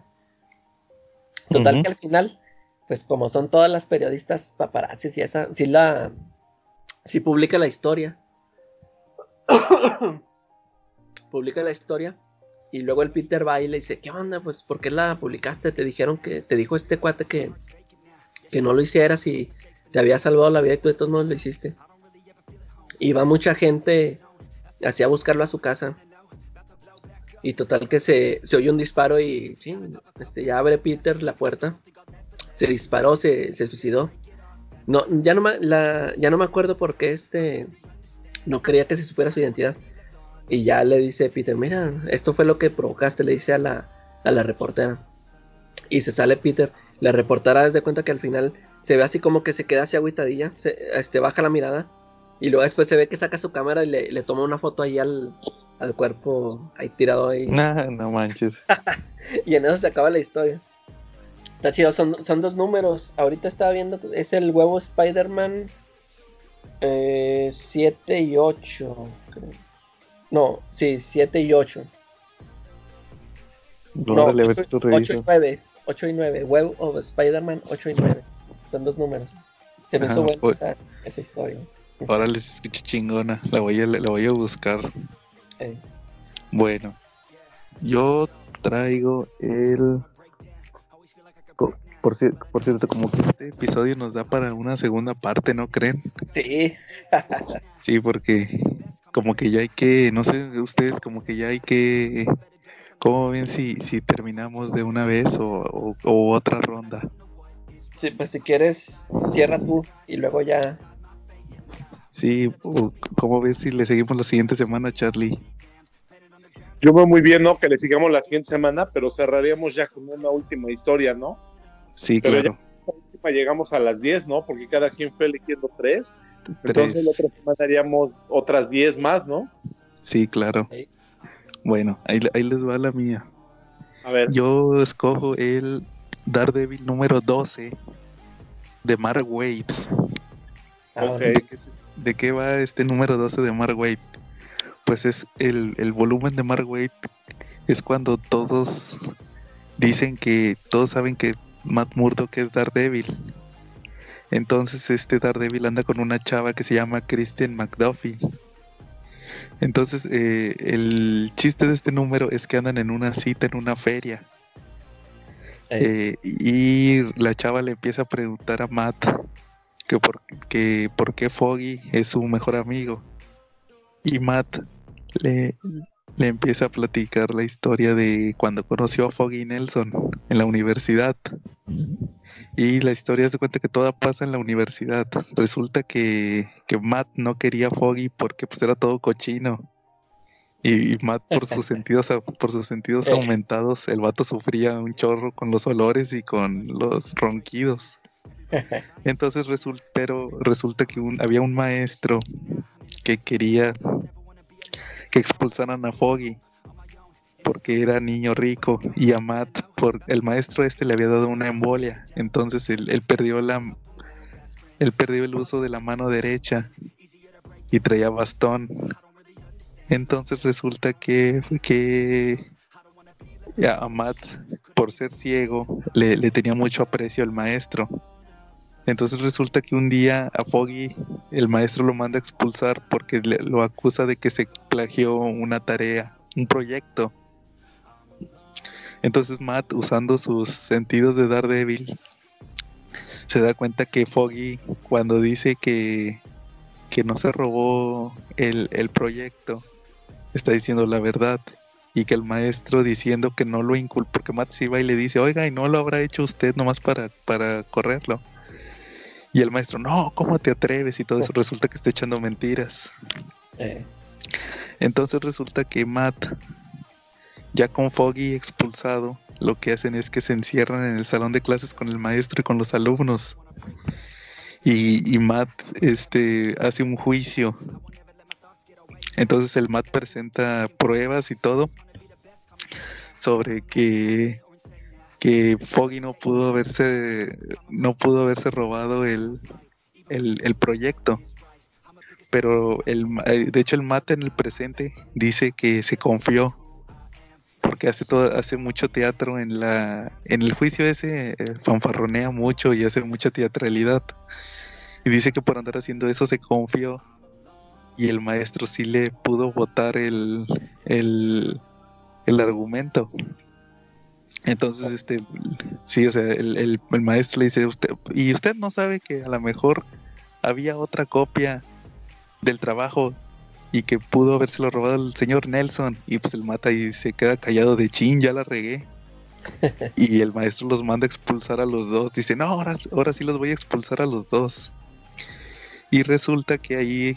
Total que al final, pues como son todas las periodistas paparazzis y esa, sí la, sí publica la historia. publica la historia y luego el Peter va y le dice, ¿qué onda? Pues, ¿por qué la publicaste? Te dijeron que, te dijo este cuate que, que no lo hicieras y te había salvado la vida y tú de todos modos lo hiciste. Y va mucha gente así a buscarlo a su casa. Y total que se, se oye un disparo y este, ya abre Peter la puerta. Se disparó, se, se suicidó. No, ya no, ya no me acuerdo por qué este no quería que se supiera su identidad. Y ya le dice Peter, mira, esto fue lo que provocaste, le dice a la, a la reportera. Y se sale Peter la reportera desde cuenta que al final se ve así como que se queda así agüitadilla, se, este, baja la mirada y luego después se ve que saca su cámara y le, toma una foto ahí al, cuerpo ahí tirado ahí. No, no manches. y en eso se acaba la historia. Está chido, son, son dos números. Ahorita estaba viendo, es el huevo Spider-Man 7 eh, y 8. No, sí, 7 y 8. No, 8 y 9. 8 y 9. Web of Spider-Man 8 y 9. Son dos números. Se me hizo buena esa, esa, historia. Ahora les escuché chingona. La voy a, la voy a buscar. Bueno, yo traigo el. Por, por, cierto, como que este episodio nos da para una segunda parte, ¿no creen? Sí. sí, porque como que ya hay que, no sé, ustedes como que ya hay que ¿Cómo ven si, si terminamos de una vez o, otra ronda? Sí, pues si quieres, cierra tú y luego ya. Sí, ¿cómo ves si le seguimos la siguiente semana, Charlie? Yo veo muy bien, ¿no? Que le sigamos la siguiente semana, pero cerraríamos ya con una última historia, ¿no? Sí, claro. Ya llegamos a las 10, ¿no? Porque cada quien fue eligiendo tres. Entonces la otra semana haríamos otras 10 más, ¿no? Sí, claro. Bueno, ahí, les va la mía. A ver. Yo escojo el Daredevil número 12 de Mark Wade. Ah, ¿De, qué, va este número 12 de Mark Wade? Pues es el, el volumen de Mark Wade. Es cuando todos dicen que todos saben que Matt Murdock es Daredevil. Entonces este Daredevil anda con una chava que se llama Kristen McDuffie. Entonces, eh, el chiste de este número es que andan en una cita en una feria. Eh, y la chava le empieza a preguntar a Matt que por, que por qué Foggy es su mejor amigo. Y Matt le, le empieza a platicar la historia de cuando conoció a Foggy Nelson en la universidad. Y la historia se cuenta que toda pasa en la universidad. Resulta que, Matt no quería a Foggy porque pues era todo cochino. Y, Matt por sus sentidos por sus sentidos eh. aumentados, el vato sufría un chorro con los olores y con los ronquidos. Entonces resulta, pero resulta que había un maestro que quería que expulsaran a Foggy porque era niño rico y a Matt por el maestro este le había dado una embolia. Entonces él, perdió la él perdió el uso de la mano derecha y traía bastón. Entonces resulta que que a Matt por ser ciego le, le tenía mucho aprecio al maestro entonces resulta que un día a Foggy el maestro lo manda a expulsar porque lo acusa de que se plagió una tarea, un proyecto. Entonces Matt, usando sus sentidos de Daredevil, se da cuenta que Foggy, cuando dice que, que no se robó el, proyecto, está diciendo la verdad. Y que el maestro diciendo que no lo inculpó, porque Matt se va y le dice, oiga, y no lo habrá hecho usted nomás para, para correrlo. Y el maestro, no, ¿cómo te atreves? Y todo eso resulta que está echando mentiras. Eh. Entonces resulta que Matt, ya con Foggy expulsado, lo que hacen es que se encierran en el salón de clases con el maestro y con los alumnos. Y, y Matt este, hace un juicio. Entonces el Matt presenta pruebas y todo sobre que, que Foggy no pudo haberse no pudo haberse robado el, el, el proyecto. Pero el, eh, de hecho el Matt en el presente dice que se confió porque hace todo, hace mucho teatro en la en el juicio ese eh, fanfarronea mucho y hace mucha teatralidad. Y dice que por andar haciendo eso se confió. Y el maestro sí le pudo votar el, el, el argumento. Entonces, este, sí, o sea, el, el, el, maestro le dice, usted, y usted no sabe que a lo mejor había otra copia del trabajo y que pudo habérselo robado el señor Nelson. Y pues el mata y se queda callado de chin, ya la regué. y el maestro los manda a expulsar a los dos. Dice, no, ahora, ahora sí los voy a expulsar a los dos. Y resulta que ahí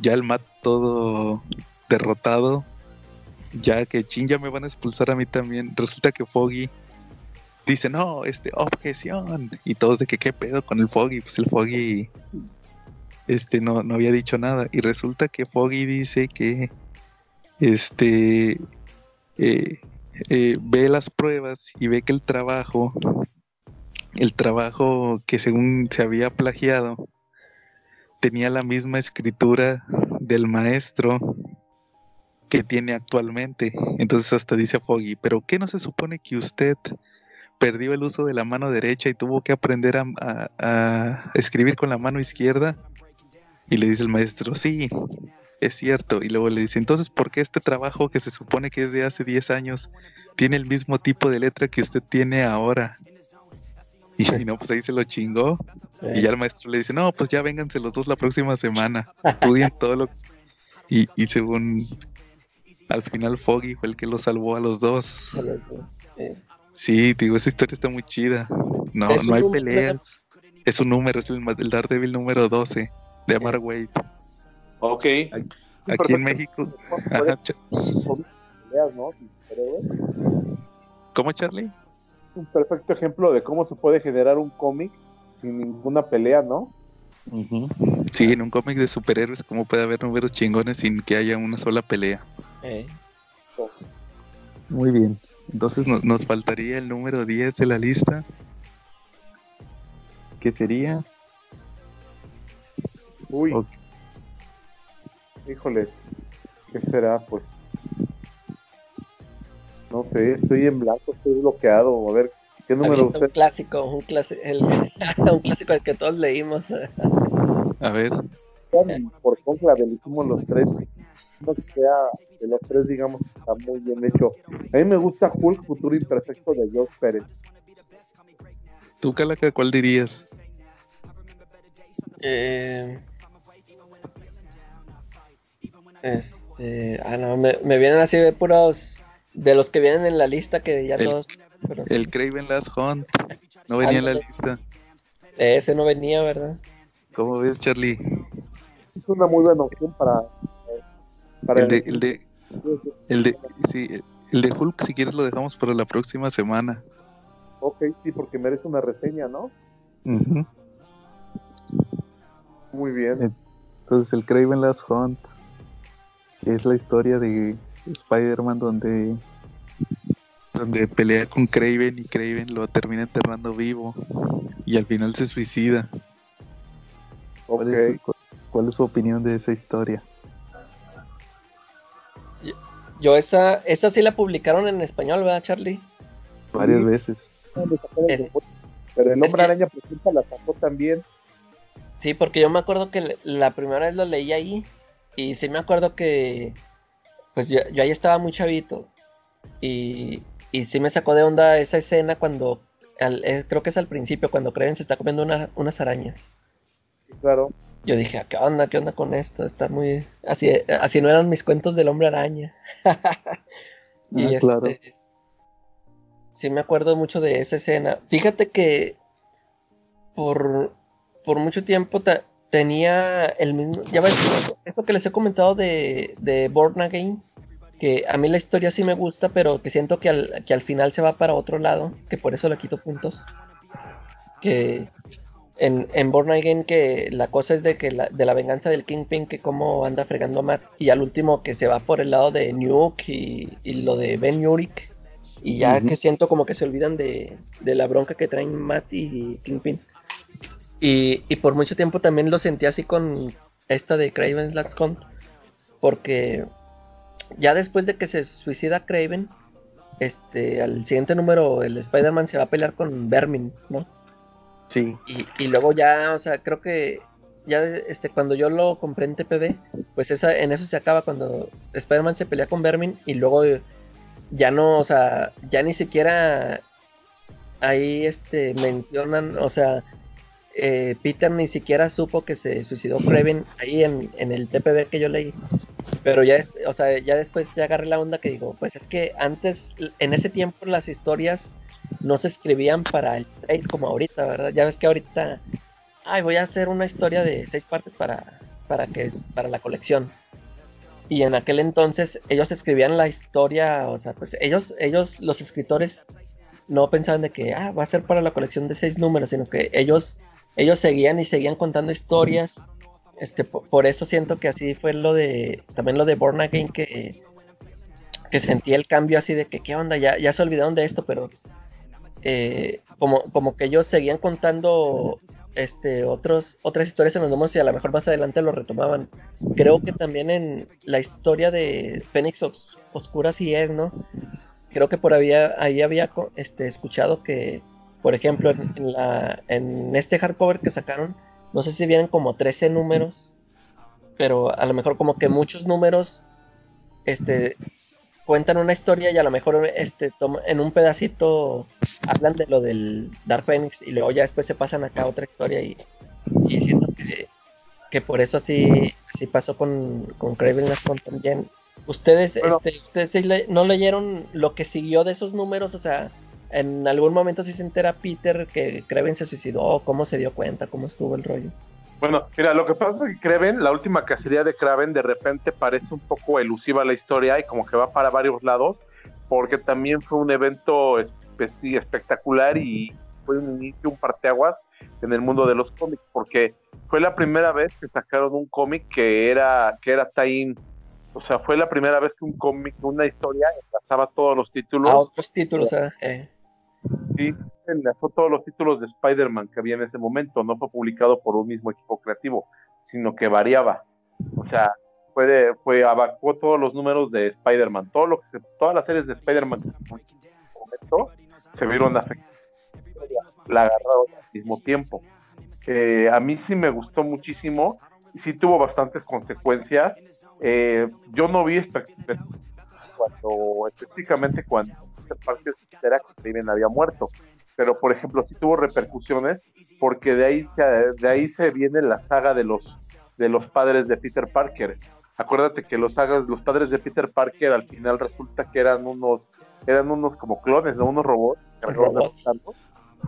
ya el Matt todo derrotado, ya que chin ya me van a expulsar a mí también. Resulta que Foggy dice, no, este, objeción. Y todos de que qué pedo con el Foggy. Pues el Foggy este, no, no había dicho nada. Y resulta que Foggy dice que este eh, eh, ve las pruebas y ve que el trabajo, el trabajo que según se había plagiado, tenía la misma escritura del maestro que tiene actualmente. Entonces hasta dice Foggy, pero ¿qué no se supone que usted perdió el uso de la mano derecha y tuvo que aprender a, escribir con la mano izquierda? Y le dice el maestro, sí, es cierto. Y luego le dice, entonces, ¿por qué este trabajo que se supone que es de hace 10 años tiene el mismo tipo de letra que usted tiene ahora? Y, no, pues ahí se lo chingó. Y ya el maestro le dice, no, pues ya vénganse los dos la próxima semana. Estudien todo lo... Y, y según al final Foggy fue el que lo salvó a los dos. Sí, digo, esa historia está muy chida. No, no hay peleas. Es un número, es el, el Daredevil número 12 de Amar Wade. Ok. Aquí en México. Ajá, ¿Cómo, Charlie? Un perfecto ejemplo de cómo se puede generar un cómic sin ninguna pelea, ¿no? Uh -huh. Sí, en un cómic de superhéroes, ¿cómo puede haber números chingones sin que haya una sola pelea? Eh. Muy bien. Entonces nos, nos, faltaría el número 10 de la lista. ¿Qué sería? Uy. Okay. Híjole, ¿qué será? Pues no sé, estoy en blanco, estoy bloqueado. A ver, ¿qué número usted? Un clásico, un, clasi el, un clásico al que todos leímos. A ver. Por contra, elegimos los tres. No sea de los tres, digamos, está muy bien hecho. A mí me gusta Hulk Futuro Imperfecto de Josh Pérez. ¿Tú, Calaca, cuál dirías? Eh, este, ah, no, me, me, vienen así de puros de los que vienen en la lista que ya el, todos. Pero... El Craven Last Hunt no venía en la lista. Ese no venía, ¿verdad? ¿Cómo ves, Charlie? Es una muy buena opción para. para el, de, el, de, el de. Sí, el de Hulk, si quieres, lo dejamos para la próxima semana. Ok, sí, porque merece una reseña, ¿no? Uh -huh. Muy bien. Entonces, el Craven Last Hunt, que es la historia de Spider-Man donde donde pelea con Craven y Craven lo termina enterrando vivo y al final se suicida. ¿Cuál, es, cuál, cuál, es, su opinión de esa historia? Yo, yo, esa esa sí la publicaron en español, ¿verdad, Charlie? Varias sí. veces. El, Pero el hombre araña presenta la sacó también. Sí, porque yo me acuerdo que la primera vez lo leí ahí y sí me acuerdo que pues yo, yo ahí estaba muy chavito y, y, sí me sacó de onda esa escena cuando, al, es, creo que es al principio, cuando Kraven se está comiendo una, unas arañas. Sí, claro. Yo dije, ¿qué onda? ¿Qué onda con esto? Está muy... Así, así no eran mis cuentos del hombre araña. y ah, este, claro. sí me acuerdo mucho de esa escena. Fíjate que por, por mucho tiempo tenía el mismo. Ya ves, eso que les he comentado de, de Born Again, que a mí la historia sí me gusta, pero que siento que al, que al final se va para otro lado, que por eso le quito puntos. Que en, en Born Again que la cosa es de que la, de la venganza del Kingpin, que como anda fregando a Matt, y al último que se va por el lado de Nuke y, y lo de Ben Yurik, y ya que siento como que se olvidan de, de, la bronca que traen Matt y Kingpin. Y, y, por mucho tiempo también lo sentí así con esta de Craven's Last Hunt, porque ya después de que se suicida Craven, este, al siguiente número el Spider-Man se va a pelear con Vermin, ¿no? Sí. Y, y, luego ya, o sea, creo que ya este, cuando yo lo compré en TPB, pues esa, en eso se acaba cuando Spider-Man se pelea con Vermin y luego ya no, o sea, ya ni siquiera ahí este, mencionan, o sea, eh, Peter ni siquiera supo que se suicidó Craven ahí en, en, el TPB que yo leí. Pero ya, es, o sea, ya después ya agarré la onda que digo, pues es que antes, en ese tiempo, las historias no se escribían para el trade como ahorita, ¿verdad? Ya ves que ahorita, ay, voy a hacer una historia de seis partes para, para que es para la colección. Y en aquel entonces ellos escribían la historia, o sea, pues ellos, ellos, los escritores, no pensaban de que, ah, va a ser para la colección de seis números, sino que ellos ellos seguían y seguían contando historias. Este, por, eso siento que así fue lo de, también lo de Born Again, que, que sentí el cambio así de que, ¿qué onda? Ya, ya se olvidaron de esto, pero eh, como, como que ellos seguían contando este, otros, otras historias en los números y a lo mejor más adelante lo retomaban. Creo que también en la historia de Fénix Os Oscura sí es, ¿no? Creo que por ahí, ahí había este, escuchado que por ejemplo, en, la, en este hardcover que sacaron, no sé si vienen como 13 números, pero a lo mejor como que muchos números este, cuentan una historia y a lo mejor este, en un pedacito hablan de lo del Dark Phoenix y luego ya después se pasan acá a otra historia y, y siento que, que, por eso así, así pasó con, con Craven también. ¿Ustedes, bueno. este, ustedes no leyeron lo que siguió de esos números? O sea, en algún momento sí se entera Peter que Kraven se suicidó, cómo se dio cuenta, cómo estuvo el rollo. Bueno, mira, lo que pasa es que Kraven, la última cacería de Kraven, de repente parece un poco elusiva la historia y como que va para varios lados, porque también fue un evento espe espectacular y fue un inicio, un parteaguas en el mundo de los cómics, porque fue la primera vez que sacaron un cómic que era, que era tie o sea, fue la primera vez que un cómic, una historia, enlazaba todos los títulos. Ah, otros títulos, eh. Sí, enlazó todos los títulos de Spider-Man que había en ese momento. No fue publicado por un mismo equipo creativo, sino que variaba. O sea, fue, de, fue abacuó todos los números de Spider-Man. Todo lo que se, todas las series de Spider-Man que se publicaron en ese momento se vieron afectadas. La agarraron al mismo tiempo. Eh, a mí sí me gustó muchísimo y sí tuvo bastantes consecuencias. Eh, yo no vi cuando, específicamente cuando Parker era que Steven había muerto. Pero, por ejemplo, sí tuvo repercusiones porque de ahí se, de ahí se viene la saga de los, de los padres de Peter Parker. Acuérdate que los sagas, los padres de Peter Parker al final resulta que eran unos, eran unos como clones, de unos robots. robots.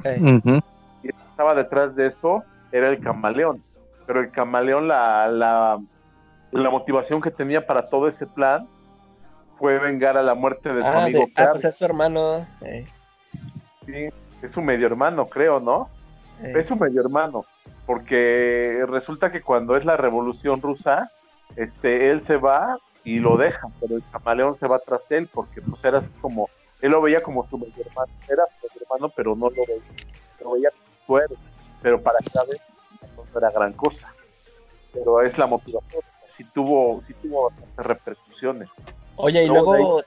Hey. Uh -huh. Y estaba detrás de eso era el camaleón. Pero el camaleón, la, la, la motivación que tenía para todo ese plan fue vengar a la muerte de su ah, amigo. De, ah, pues es su hermano. Eh. Sí, es su medio hermano, creo, ¿no? Eh. Es su medio hermano, porque resulta que cuando es la revolución rusa, este, él se va y lo deja, pero el camaleón se va tras él, porque pues era así como, él lo veía como su medio hermano, era su medio hermano, pero no lo veía, lo veía como su pero para Chávez no era gran cosa, pero es la motivación, sí tuvo, sí tuvo bastantes repercusiones. Oye, y luego, luego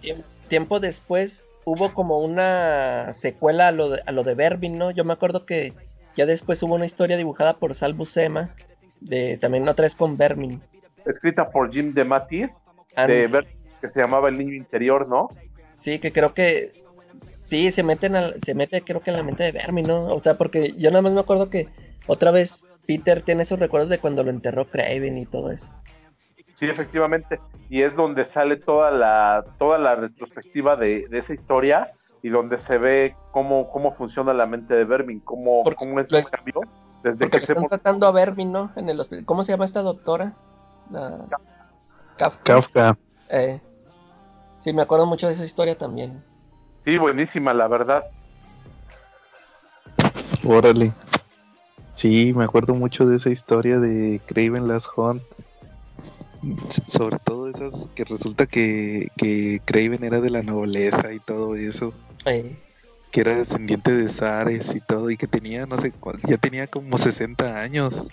tiempo, tiempo después hubo como una secuela a lo de, a lo de Berbin, ¿no? Yo me acuerdo que ya después hubo una historia dibujada por Sal Buscema, de también otra vez con Vermin. Escrita por Jim de Ver, que se llamaba El Niño Interior, ¿no? Sí, que creo que sí se meten al, se mete creo que en la mente de Vermin, ¿no? O sea, porque yo nada más me acuerdo que otra vez Peter tiene esos recuerdos de cuando lo enterró Craven y todo eso. Sí, efectivamente. Y es donde sale toda la, toda la retrospectiva de, de esa historia y donde se ve cómo, cómo funciona la mente de Vermin, cómo, porque cómo es lo su cambio. Desde que se están tratando a Vermin, ¿no? En el hospital. ¿Cómo se llama esta doctora? La... Kafka. Kafka. Eh, Sí, me acuerdo mucho de esa historia también. Sí, buenísima, la verdad. Órale. Sí, me acuerdo mucho de esa historia de Craven Last Hunt. Sobre todo esas que resulta que, que Craven era de la nobleza y todo eso. Eh, Que era descendiente de Zares y todo. Y que tenía, no sé, ya tenía como 60 años.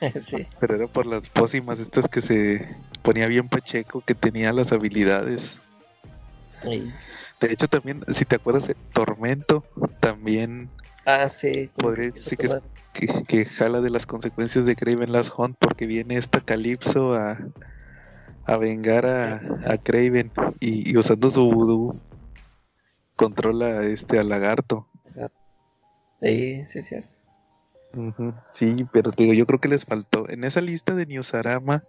sí. Pero era por las pócimas estas que se ponía bien Pacheco, que tenía las habilidades. eh. De hecho, también, si te acuerdas, Tormento también Ah, sí. Podría que decir que jala de las consecuencias de Craven Last Hunt porque viene esta Calypso a, a vengar a, a Craven y, y usando su voodoo controla este al lagarto. Sí, sí, es cierto. Sí, pero digo, yo creo que les faltó. En esa lista de Newsarama,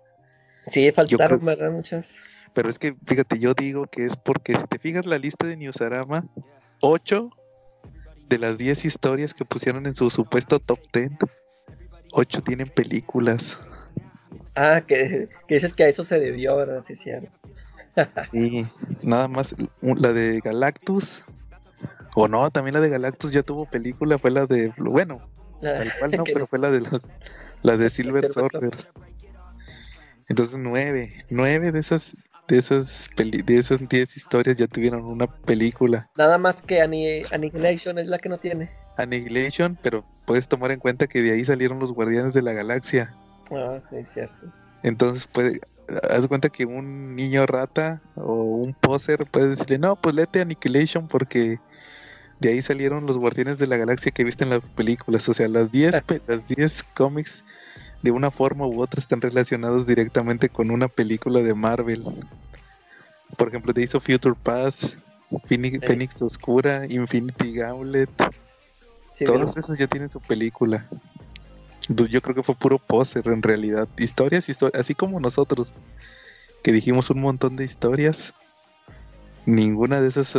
Sí, faltaron, creo- ¿verdad? Muchas. pero es que fíjate, yo digo que es porque si te fijas la lista de Newsarama, 8 de las 10 historias que pusieron en su supuesto top 10, 8 tienen películas. Ah, que, que dices que a eso se debió, ¿verdad? Sí, cierto. Sí, nada más la de Galactus. O no, también la de Galactus ya tuvo película, fue la de, bueno, La- tal cual no, pero fue la de las, la de Silver Silver Surfer. Entonces nueve, nueve de esas, de esas peli- de esas diez historias ya tuvieron una película. Nada más que Annihilation es la que no tiene. Annihilation, pero puedes tomar en cuenta que de ahí salieron los Guardianes de la Galaxia. Ah, sí, es cierto. Entonces, puede, haz cuenta que un niño rata o un poser puede decirle, no, pues léete Annihilation porque de ahí salieron los Guardianes de la Galaxia que viste en las películas. O sea, las 10 pe- las 10 cómics de una forma u otra están relacionados directamente con una película de Marvel. Por ejemplo, te hizo Future Past, Phoenix, Sí. Phoenix Oscura, Infinity Gauntlet. Sí, Todos esos ya tienen su película. Yo creo que fue puro poser en realidad. Historias, histo- así como nosotros, que dijimos un montón de historias. Ninguna de esas,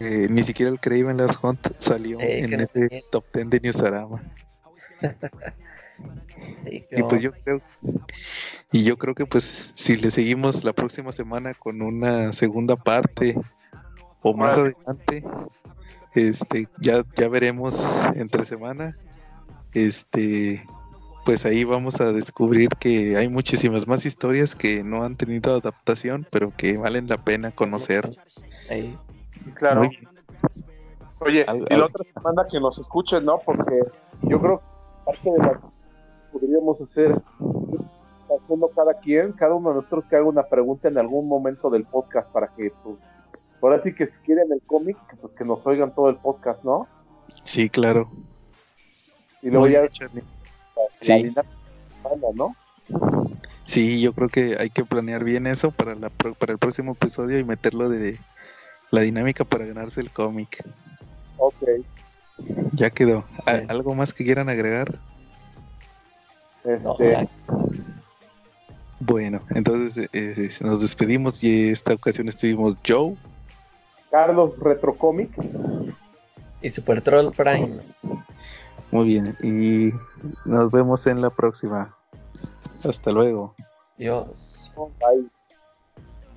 eh, ni siquiera el Craven Last Hunt salió Eh, en ese top 10 de Newsarama. Y pues yo creo, y yo creo que pues si le seguimos la próxima semana con una segunda parte o más adelante, este, ya, ya veremos entre semana. Este, pues ahí vamos a descubrir que hay muchísimas más historias que no han tenido adaptación, pero que valen la pena conocer. Ahí. Claro. Muy. Oye, Al- y la otra semana que nos escuchen, ¿no? Porque yo creo que parte de la que podríamos hacer haciendo cada quien, cada uno de nosotros que haga una pregunta en algún momento del podcast para que, pues, ahora sí que si quieren el cómic, pues que nos oigan todo el podcast, ¿no? Sí, claro. Y luego Muy ya la Sí. ¿no? Sí, yo creo que hay que planear bien eso para, la, para el próximo episodio y meterlo de la dinámica para ganarse el cómic. Ok. Ya quedó. ¿A- Sí. ¿Algo más que quieran agregar? Este. Bueno, entonces eh, nos despedimos y esta ocasión estuvimos Joe. Carlos Retrocomic. Y Super Troll Prime. Muy bien, y nos vemos en la próxima. Hasta luego. Dios. Bye.